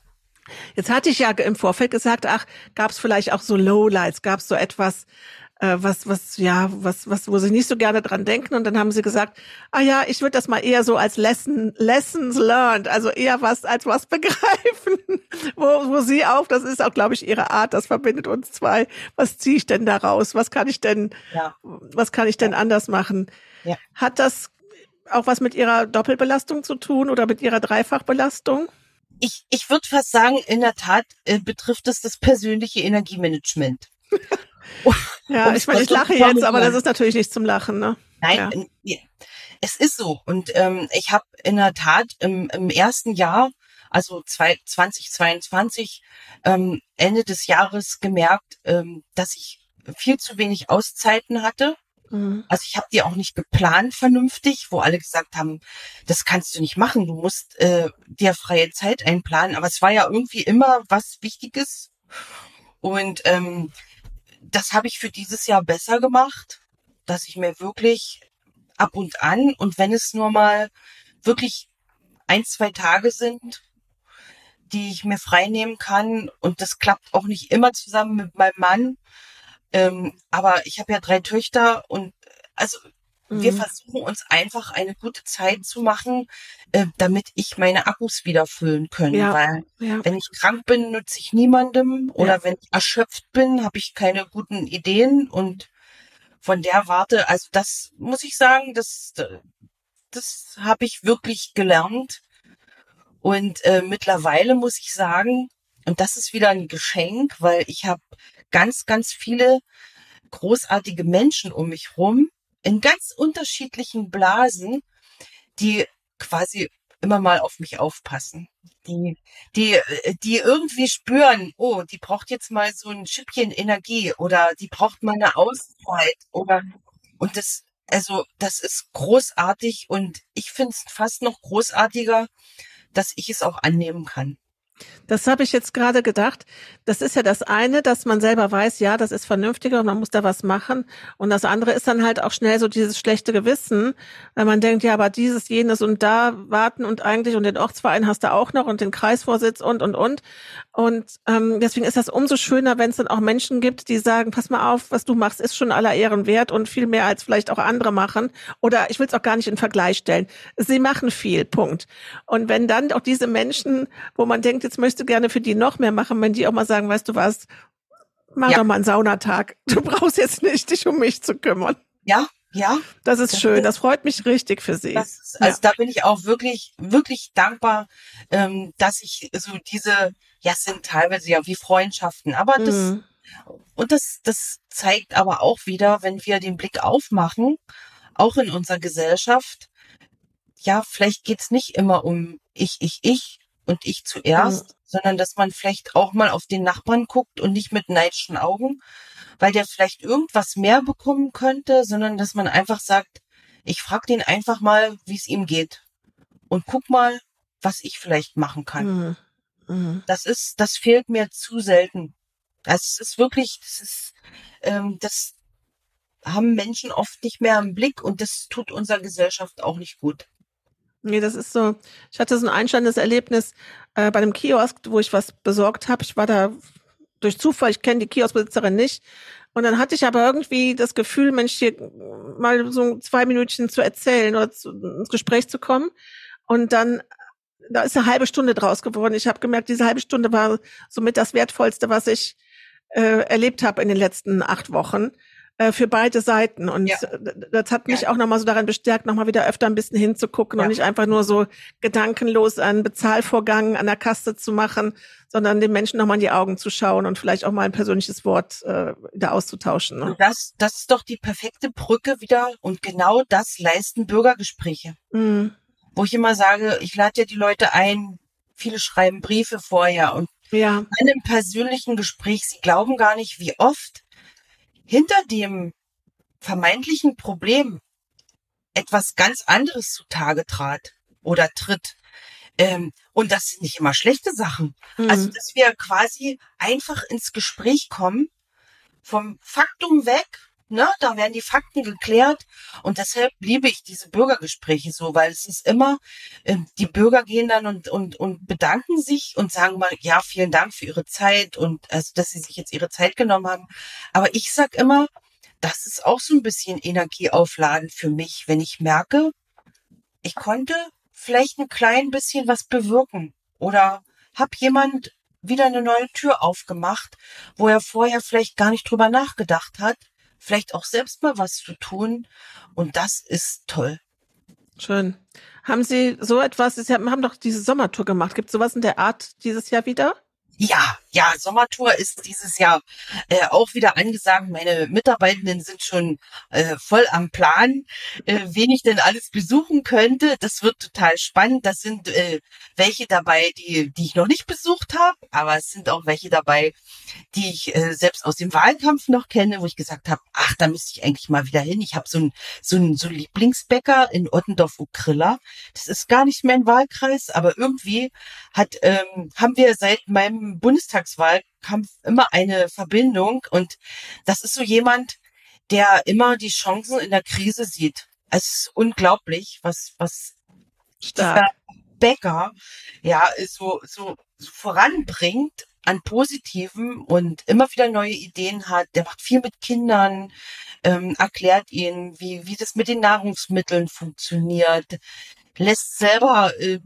S2: Jetzt hatte ich ja im Vorfeld gesagt, ach, gab es vielleicht auch so Lowlights, gab es so etwas, äh, was, was, ja, was, was, wo sie nicht so gerne dran denken. Und dann haben sie gesagt, ah ja, ich würde das mal eher so als Lesson, Lessons learned, also eher was als was *laughs* begreifen. wo, wo sie auf, das ist auch, glaube ich, ihre Art, das verbindet uns zwei. Was ziehe ich denn daraus? Was kann ich denn, ja. was kann ich denn ja. anders machen? Ja. Hat das auch was mit ihrer Doppelbelastung zu tun oder mit ihrer Dreifachbelastung?
S3: Ich, ich würde fast sagen, in der Tat äh, betrifft es das persönliche Energiemanagement. *laughs*
S2: ja, ich meine, ich lache jetzt, aber das ist natürlich nicht zum Lachen, ne?
S3: Nein, ja. es ist so. Und ähm, ich habe in der Tat im, im ersten Jahr, also 2022, ähm, Ende des Jahres gemerkt, ähm, dass ich viel zu wenig Auszeiten hatte Mhm. Also ich habe die auch nicht geplant vernünftig, wo alle gesagt haben, das kannst du nicht machen, du musst äh, dir freie Zeit einplanen. Aber es war ja irgendwie immer was Wichtiges. Und ähm, das habe ich für dieses Jahr besser gemacht, dass ich mir wirklich ab und an. Und wenn es nur mal wirklich ein, zwei Tage sind, die ich mir frei nehmen kann. Und das klappt auch nicht immer zusammen mit meinem Mann. Ähm, aber ich habe ja drei Töchter und also wir mhm. versuchen uns einfach eine gute Zeit zu machen, äh, damit ich meine Akkus wieder füllen können. Ja, Weil ja. wenn ich krank bin, nütze ich niemandem oder ja. wenn ich erschöpft bin, habe ich keine guten Ideen und von der Warte, also das muss ich sagen, das das habe ich wirklich gelernt und äh, mittlerweile muss ich sagen, und das ist wieder ein Geschenk, weil ich habe ganz, ganz viele großartige Menschen um mich rum in ganz unterschiedlichen Blasen, die quasi immer mal auf mich aufpassen. Die, die, die irgendwie spüren, oh, die braucht jetzt mal so ein Schippchen Energie oder die braucht mal eine Auszeit oder, und das, also, das ist großartig und ich finde es fast noch großartiger, dass ich es auch annehmen kann.
S2: Das habe ich jetzt gerade gedacht. Das ist ja das eine, dass man selber weiß, ja, das ist vernünftiger und man muss da was machen. Und das andere ist dann halt auch schnell so dieses schlechte Gewissen, weil man denkt, ja, aber dieses, jenes und da warten und eigentlich und den Ortsverein hast du auch noch und den Kreisvorsitz und und und. Und ähm, deswegen ist das umso schöner, wenn es dann auch Menschen gibt, die sagen, pass mal auf, was du machst, ist schon aller Ehren wert und viel mehr als vielleicht auch andere machen. Oder ich will es auch gar nicht in Vergleich stellen. Sie machen viel, Punkt. Und wenn dann auch diese Menschen, wo man denkt, jetzt möchte gerne für die noch mehr machen, wenn die auch mal sagen, weißt du was, mach ja. doch mal einen Saunatag. Du brauchst jetzt nicht dich um mich zu kümmern.
S3: Ja, ja.
S2: Das ist das schön. Das freut mich richtig für Sie.
S3: Das, also ja. da bin ich auch wirklich, wirklich dankbar, ähm, dass ich so diese, ja, es sind teilweise ja wie Freundschaften, aber das, mhm. und das, das zeigt aber auch wieder, wenn wir den Blick aufmachen, auch in unserer Gesellschaft, ja, vielleicht geht's nicht immer um ich, ich, ich, und ich zuerst, mhm. sondern dass man vielleicht auch mal auf den Nachbarn guckt und nicht mit neidischen Augen, weil der vielleicht irgendwas mehr bekommen könnte, sondern dass man einfach sagt, ich frage den einfach mal, wie es ihm geht und guck mal, was ich vielleicht machen kann. Mhm. Mhm. Das ist, das fehlt mir zu selten. Das ist wirklich, das ist, ähm, das haben Menschen oft nicht mehr im Blick und das tut unserer Gesellschaft auch nicht gut.
S2: Nee, das ist so. Ich hatte so ein einsteigendes Erlebnis äh, bei einem Kiosk, wo ich was besorgt habe. Ich war da durch Zufall, ich kenne die Kioskbesitzerin nicht. Und dann hatte ich aber irgendwie das Gefühl, Mensch, hier mal so zwei Minütchen zu erzählen oder zu, ins Gespräch zu kommen. Und dann, da ist eine halbe Stunde draus geworden. Ich habe gemerkt, diese halbe Stunde war somit das Wertvollste, was ich äh, erlebt habe in den letzten acht Wochen. Äh, für beide Seiten. Und ja. das hat mich ja. auch nochmal so daran bestärkt, nochmal wieder öfter ein bisschen hinzugucken ja. und nicht einfach nur so gedankenlos einen Bezahlvorgang an der Kasse zu machen, sondern den Menschen nochmal in die Augen zu schauen und vielleicht auch mal ein persönliches Wort äh, wieder auszutauschen.
S3: Ne? Das, das ist doch die perfekte Brücke wieder und genau das leisten Bürgergespräche. Mhm. Wo ich immer sage, ich lade ja die Leute ein, viele schreiben Briefe vorher und ja. in einem persönlichen Gespräch, sie glauben gar nicht, wie oft hinter dem vermeintlichen Problem etwas ganz anderes zutage trat oder tritt. Ähm, und das sind nicht immer schlechte Sachen. Mhm. Also, dass wir quasi einfach ins Gespräch kommen, vom Faktum weg, ne, da werden die Fakten geklärt. Und deshalb liebe ich diese Bürgergespräche so, weil es ist immer, äh, die Bürger gehen dann und, und, und bedanken sich und sagen mal, ja, vielen Dank für Ihre Zeit und also, dass Sie sich jetzt Ihre Zeit genommen haben. Aber ich sag immer, das ist auch so ein bisschen Energieaufladen für mich, wenn ich merke, ich konnte vielleicht ein klein bisschen was bewirken oder hab jemand wieder eine neue Tür aufgemacht, wo er vorher vielleicht gar nicht drüber nachgedacht hat vielleicht auch selbst mal was zu tun. Und das ist toll.
S2: Schön. Haben Sie so etwas, Sie haben doch diese Sommertour gemacht. Gibt es sowas in der Art dieses Jahr wieder?
S3: Ja, ja, Sommertour ist dieses Jahr äh, auch wieder angesagt. Meine Mitarbeitenden sind schon äh, voll am Plan, äh, wen ich denn alles besuchen könnte. Das wird total spannend. Das sind äh, welche dabei, die, die ich noch nicht besucht habe, aber es sind auch welche dabei, die ich äh, selbst aus dem Wahlkampf noch kenne, wo ich gesagt habe, ach, da müsste ich eigentlich mal wieder hin. Ich habe so ein so ein so Lieblingsbäcker in Ottendorf-Ukrilla. Das ist gar nicht mein Wahlkreis, aber irgendwie hat ähm, haben wir seit meinem Bundestagswahlkampf immer eine Verbindung und das ist so jemand, der immer die Chancen in der Krise sieht. Es ist unglaublich, was, was Stark. Bäcker ja so, so, so voranbringt an Positiven und immer wieder neue Ideen hat. Der macht viel mit Kindern, ähm, erklärt ihnen, wie, wie das mit den Nahrungsmitteln funktioniert, lässt selber äh,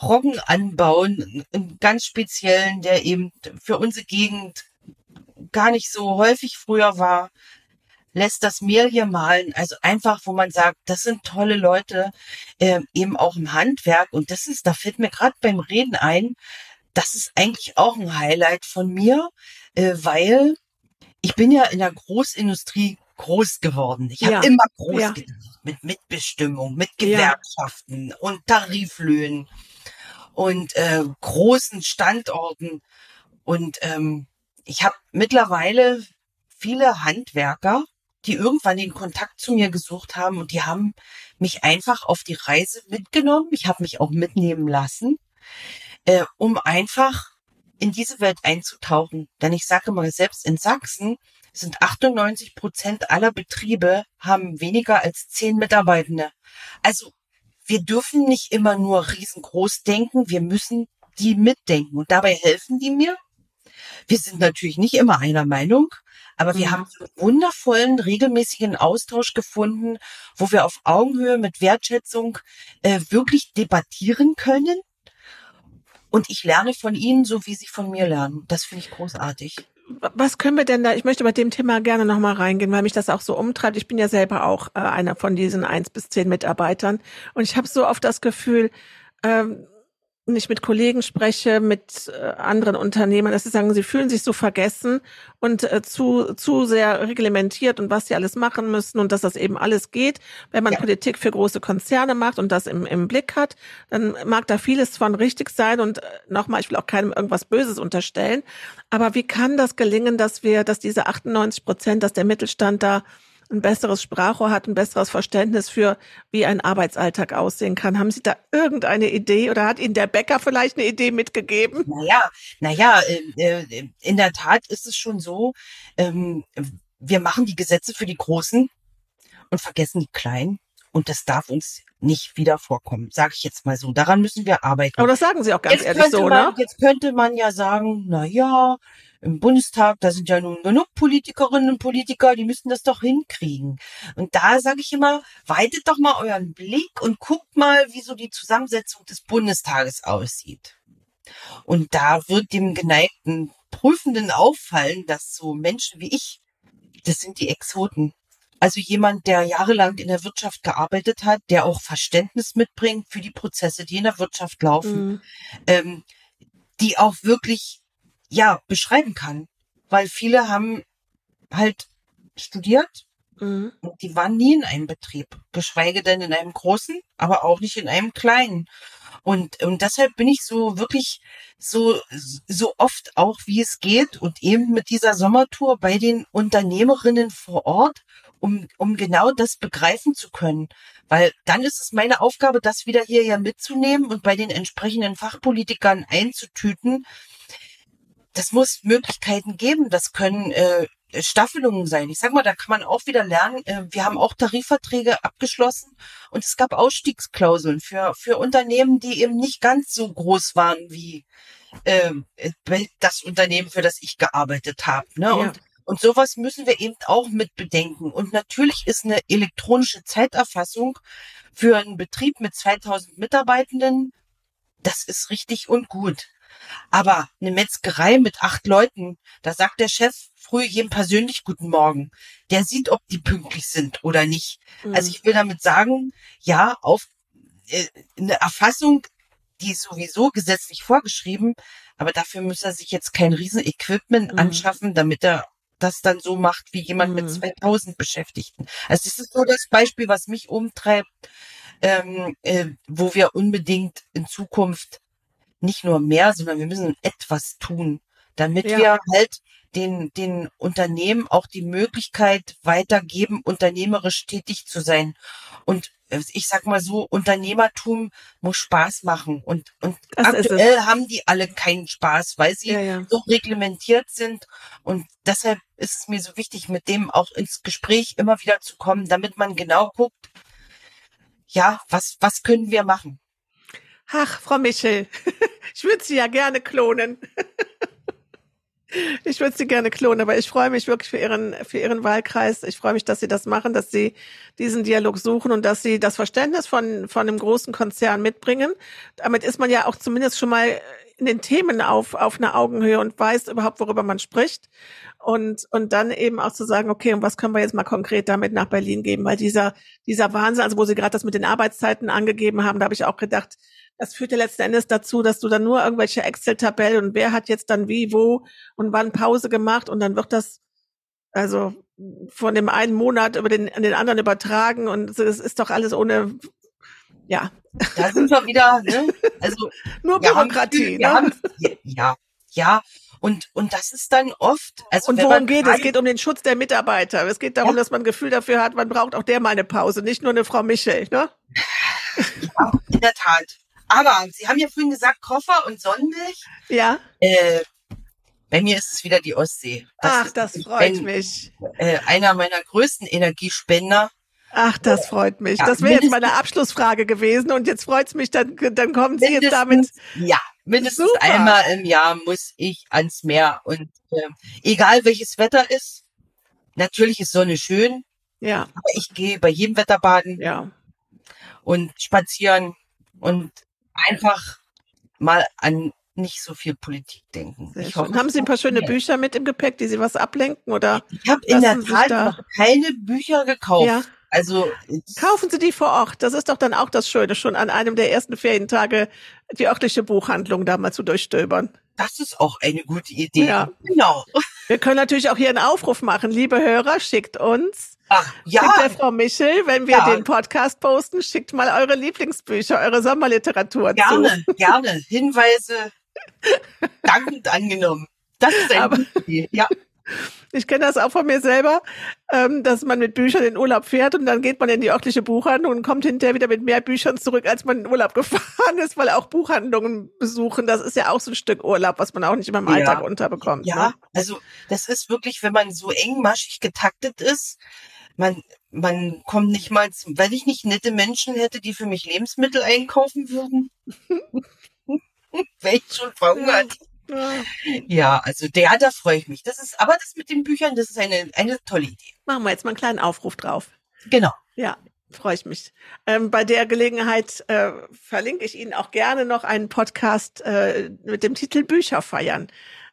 S3: Roggen anbauen, einen ganz speziellen, der eben für unsere Gegend gar nicht so häufig früher war, lässt das Mehl hier malen. Also einfach, wo man sagt, das sind tolle Leute, äh, eben auch im Handwerk. Und das ist, da fällt mir gerade beim Reden ein, das ist eigentlich auch ein Highlight von mir, äh, weil ich bin ja in der Großindustrie groß geworden. Ich habe ja. immer groß ja. gedacht, mit Mitbestimmung, mit Gewerkschaften ja. und Tariflöhnen und äh, großen Standorten. Und ähm, ich habe mittlerweile viele Handwerker, die irgendwann den Kontakt zu mir gesucht haben und die haben mich einfach auf die Reise mitgenommen. Ich habe mich auch mitnehmen lassen, äh, um einfach in diese Welt einzutauchen. Denn ich sage mal, selbst in Sachsen sind 98 Prozent aller Betriebe haben weniger als zehn Mitarbeitende. Also wir dürfen nicht immer nur riesengroß denken, wir müssen die mitdenken. Und dabei helfen die mir. Wir sind natürlich nicht immer einer Meinung, aber wir mhm. haben einen wundervollen, regelmäßigen Austausch gefunden, wo wir auf Augenhöhe mit Wertschätzung äh, wirklich debattieren können. Und ich lerne von ihnen, so wie sie von mir lernen. Das finde ich großartig
S2: was können wir denn da, ich möchte bei dem Thema gerne nochmal reingehen, weil mich das auch so umtreibt. Ich bin ja selber auch äh, einer von diesen eins bis zehn Mitarbeitern und ich habe so oft das Gefühl, ähm, nicht mit Kollegen spreche, mit äh, anderen Unternehmern, dass sie sagen, sie fühlen sich so vergessen und äh, zu, zu sehr reglementiert und was sie alles machen müssen und dass das eben alles geht. Wenn man ja. Politik für große Konzerne macht und das im, im Blick hat, dann mag da vieles von richtig sein und äh, nochmal, ich will auch keinem irgendwas Böses unterstellen. Aber wie kann das gelingen, dass wir, dass diese 98 Prozent, dass der Mittelstand da ein besseres Sprachrohr hat, ein besseres Verständnis für, wie ein Arbeitsalltag aussehen kann. Haben Sie da irgendeine Idee oder hat Ihnen der Bäcker vielleicht eine Idee mitgegeben?
S3: Naja, naja, äh, äh, in der Tat ist es schon so, ähm, wir machen die Gesetze für die Großen und vergessen die Kleinen. Und das darf uns nicht wieder vorkommen, sage ich jetzt mal so. Daran müssen wir arbeiten.
S2: Aber das sagen Sie auch ganz
S3: jetzt
S2: ehrlich so,
S3: man, ne? Jetzt könnte man ja sagen, na ja, im Bundestag, da sind ja nun genug Politikerinnen und Politiker, die müssen das doch hinkriegen. Und da sage ich immer, weitet doch mal euren Blick und guckt mal, wie so die Zusammensetzung des Bundestages aussieht. Und da wird dem geneigten Prüfenden auffallen, dass so Menschen wie ich, das sind die Exoten. Also jemand, der jahrelang in der Wirtschaft gearbeitet hat, der auch Verständnis mitbringt für die Prozesse, die in der Wirtschaft laufen, mhm. ähm, die auch wirklich ja, beschreiben kann. Weil viele haben halt studiert mhm. und die waren nie in einem Betrieb, geschweige denn in einem großen, aber auch nicht in einem kleinen. Und, und deshalb bin ich so wirklich so, so oft auch, wie es geht und eben mit dieser Sommertour bei den Unternehmerinnen vor Ort, um, um genau das begreifen zu können. Weil dann ist es meine Aufgabe, das wieder hierher mitzunehmen und bei den entsprechenden Fachpolitikern einzutüten, das muss Möglichkeiten geben. Das können äh, Staffelungen sein. Ich sag mal, da kann man auch wieder lernen. Äh, wir haben auch Tarifverträge abgeschlossen und es gab Ausstiegsklauseln für, für Unternehmen, die eben nicht ganz so groß waren wie äh, das Unternehmen, für das ich gearbeitet habe. Ne? Ja. Und, und sowas müssen wir eben auch mit bedenken. Und natürlich ist eine elektronische Zeiterfassung für einen Betrieb mit 2000 Mitarbeitenden, das ist richtig und gut. Aber eine Metzgerei mit acht Leuten, da sagt der Chef früh jedem persönlich Guten Morgen. Der sieht, ob die pünktlich sind oder nicht. Mhm. Also ich will damit sagen, ja, auf äh, eine Erfassung, die ist sowieso gesetzlich vorgeschrieben, aber dafür muss er sich jetzt kein Riesenequipment mhm. anschaffen, damit er das dann so macht wie jemand mhm. mit 2000 Beschäftigten. Also das ist so das Beispiel, was mich umtreibt, ähm, äh, wo wir unbedingt in Zukunft nicht nur mehr, sondern wir müssen etwas tun, damit ja. wir halt den, den Unternehmen auch die Möglichkeit weitergeben, unternehmerisch tätig zu sein. Und äh, ich sag mal so, Unternehmertum muss Spaß machen. Und, und aktuell haben die alle keinen Spaß, weil sie ja, ja. so reglementiert sind. Und deshalb ist es mir so wichtig, mit dem auch ins Gespräch immer wieder zu kommen, damit man genau guckt, ja, was, was können wir machen?
S2: Ach, Frau Michel, *laughs* ich würde Sie ja gerne klonen. *laughs* Ich würde sie gerne klonen, aber ich freue mich wirklich für ihren, für ihren Wahlkreis. Ich freue mich, dass sie das machen, dass sie diesen Dialog suchen und dass sie das Verständnis von, von einem großen Konzern mitbringen. Damit ist man ja auch zumindest schon mal in den Themen auf, auf einer Augenhöhe und weiß überhaupt, worüber man spricht. Und, und dann eben auch zu sagen, okay, und was können wir jetzt mal konkret damit nach Berlin geben? Weil dieser, dieser Wahnsinn, also wo Sie gerade das mit den Arbeitszeiten angegeben haben, da habe ich auch gedacht, das führt ja letzten Endes dazu, dass du dann nur irgendwelche Excel-Tabellen und wer hat jetzt dann wie, wo und wann Pause gemacht und dann wird das also von dem einen Monat über den, an den anderen übertragen und es ist doch alles ohne, ja.
S3: Da sind wir wieder, ne? Also *laughs*
S2: nur Bürokratie.
S3: Wir haben, ne? ja, ja. Und, und das ist dann oft.
S2: Also und worum geht es? Es geht um den Schutz der Mitarbeiter. Es geht darum, ja. dass man ein Gefühl dafür hat, man braucht auch der mal eine Pause, nicht nur eine Frau Michel, ne?
S3: Ja, in der Tat. Aber Sie haben ja vorhin gesagt, Koffer und Sonnenmilch.
S2: Ja.
S3: Äh, bei mir ist es wieder die Ostsee.
S2: Das Ach, das freut bin, mich.
S3: Äh, einer meiner größten Energiespender.
S2: Ach, das freut mich. Ja, das wäre jetzt meine Abschlussfrage gewesen und jetzt freut's mich, dann, dann kommen Sie jetzt damit.
S3: Ja, mindestens Super. einmal im Jahr muss ich ans Meer und äh, egal welches Wetter ist, natürlich ist Sonne schön.
S2: Ja.
S3: Aber ich gehe bei jedem Wetter baden.
S2: Ja.
S3: Und spazieren und einfach mal an nicht so viel Politik denken.
S2: Hoffe, Haben Sie ein paar schöne Bücher mit im Gepäck, die Sie was ablenken oder?
S3: Ich habe in der Tat noch keine Bücher gekauft. Ja. Also
S2: kaufen Sie die vor Ort. Das ist doch dann auch das Schöne, schon an einem der ersten Ferientage die örtliche Buchhandlung da mal zu durchstöbern.
S3: Das ist auch eine gute Idee.
S2: Ja.
S3: Genau.
S2: Wir können natürlich auch hier einen Aufruf machen. Liebe Hörer, schickt uns
S3: Ach, ja.
S2: Schickt der Frau Michel, wenn wir ja. den Podcast posten, schickt mal eure Lieblingsbücher, eure Sommerliteratur
S3: gerne, zu. Gerne, *laughs* gerne. Hinweise dankend angenommen. Das ist ein Aber, ja.
S2: Ich kenne das auch von mir selber, ähm, dass man mit Büchern in Urlaub fährt und dann geht man in die örtliche Buchhandlung und kommt hinterher wieder mit mehr Büchern zurück, als man in Urlaub *laughs* gefahren ist, weil auch Buchhandlungen besuchen, das ist ja auch so ein Stück Urlaub, was man auch nicht immer im Alltag ja. unterbekommt.
S3: Ja, ne? also das ist wirklich, wenn man so engmaschig getaktet ist, man, man kommt nicht mal, zum, weil ich nicht nette Menschen hätte, die für mich Lebensmittel einkaufen würden. *laughs* Wäre ich schon verhungert. Ja. ja, also der, da freue ich mich. Das ist, aber das mit den Büchern, das ist eine, eine tolle Idee.
S2: Machen wir jetzt mal einen kleinen Aufruf drauf.
S3: Genau.
S2: Ja, freue ich mich. Ähm, bei der Gelegenheit äh, verlinke ich Ihnen auch gerne noch einen Podcast äh, mit dem Titel Bücher feiern.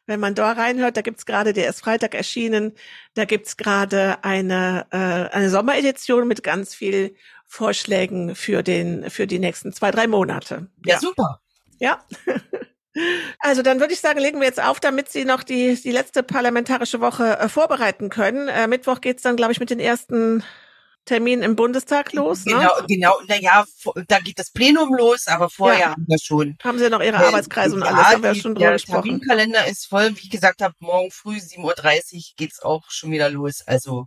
S2: Wenn man da reinhört, da gibt's gerade, der ist Freitag erschienen, da gibt's gerade eine, äh, eine Sommeredition mit ganz viel Vorschlägen für den, für die nächsten zwei, drei Monate.
S3: Ja, ja super.
S2: Ja. *laughs* Also dann würde ich sagen, legen wir jetzt auf, damit Sie noch die, die letzte parlamentarische Woche äh, vorbereiten können. Äh, Mittwoch geht's dann, glaube ich, mit den ersten Termin im Bundestag los.
S3: Ne? Genau, genau. Naja, da geht das Plenum los, aber vorher ja. haben wir schon.
S2: Haben Sie noch Ihre äh, Arbeitskreise und alles, haben wir schon drüber gesprochen. Der
S3: Terminkalender ist voll. Wie ich gesagt habe, morgen früh 7.30 Uhr geht's auch schon wieder los. Also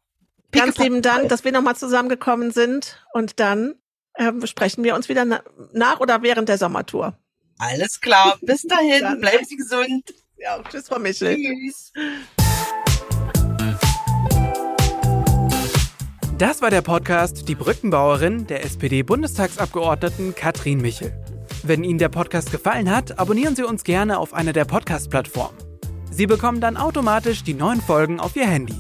S2: Ganz lieben Dank, dass wir nochmal zusammengekommen sind. Und dann äh, sprechen wir uns wieder na nach oder während der Sommertour.
S3: Alles klar. Bis dahin. Bleiben Sie gesund.
S2: Ja, tschüss, Frau Michel.
S3: Tschüss.
S1: Das war der Podcast Die Brückenbauerin der SPD-Bundestagsabgeordneten Katrin Michel. Wenn Ihnen der Podcast gefallen hat, abonnieren Sie uns gerne auf einer der Podcast-Plattformen. Sie bekommen dann automatisch die neuen Folgen auf Ihr Handy.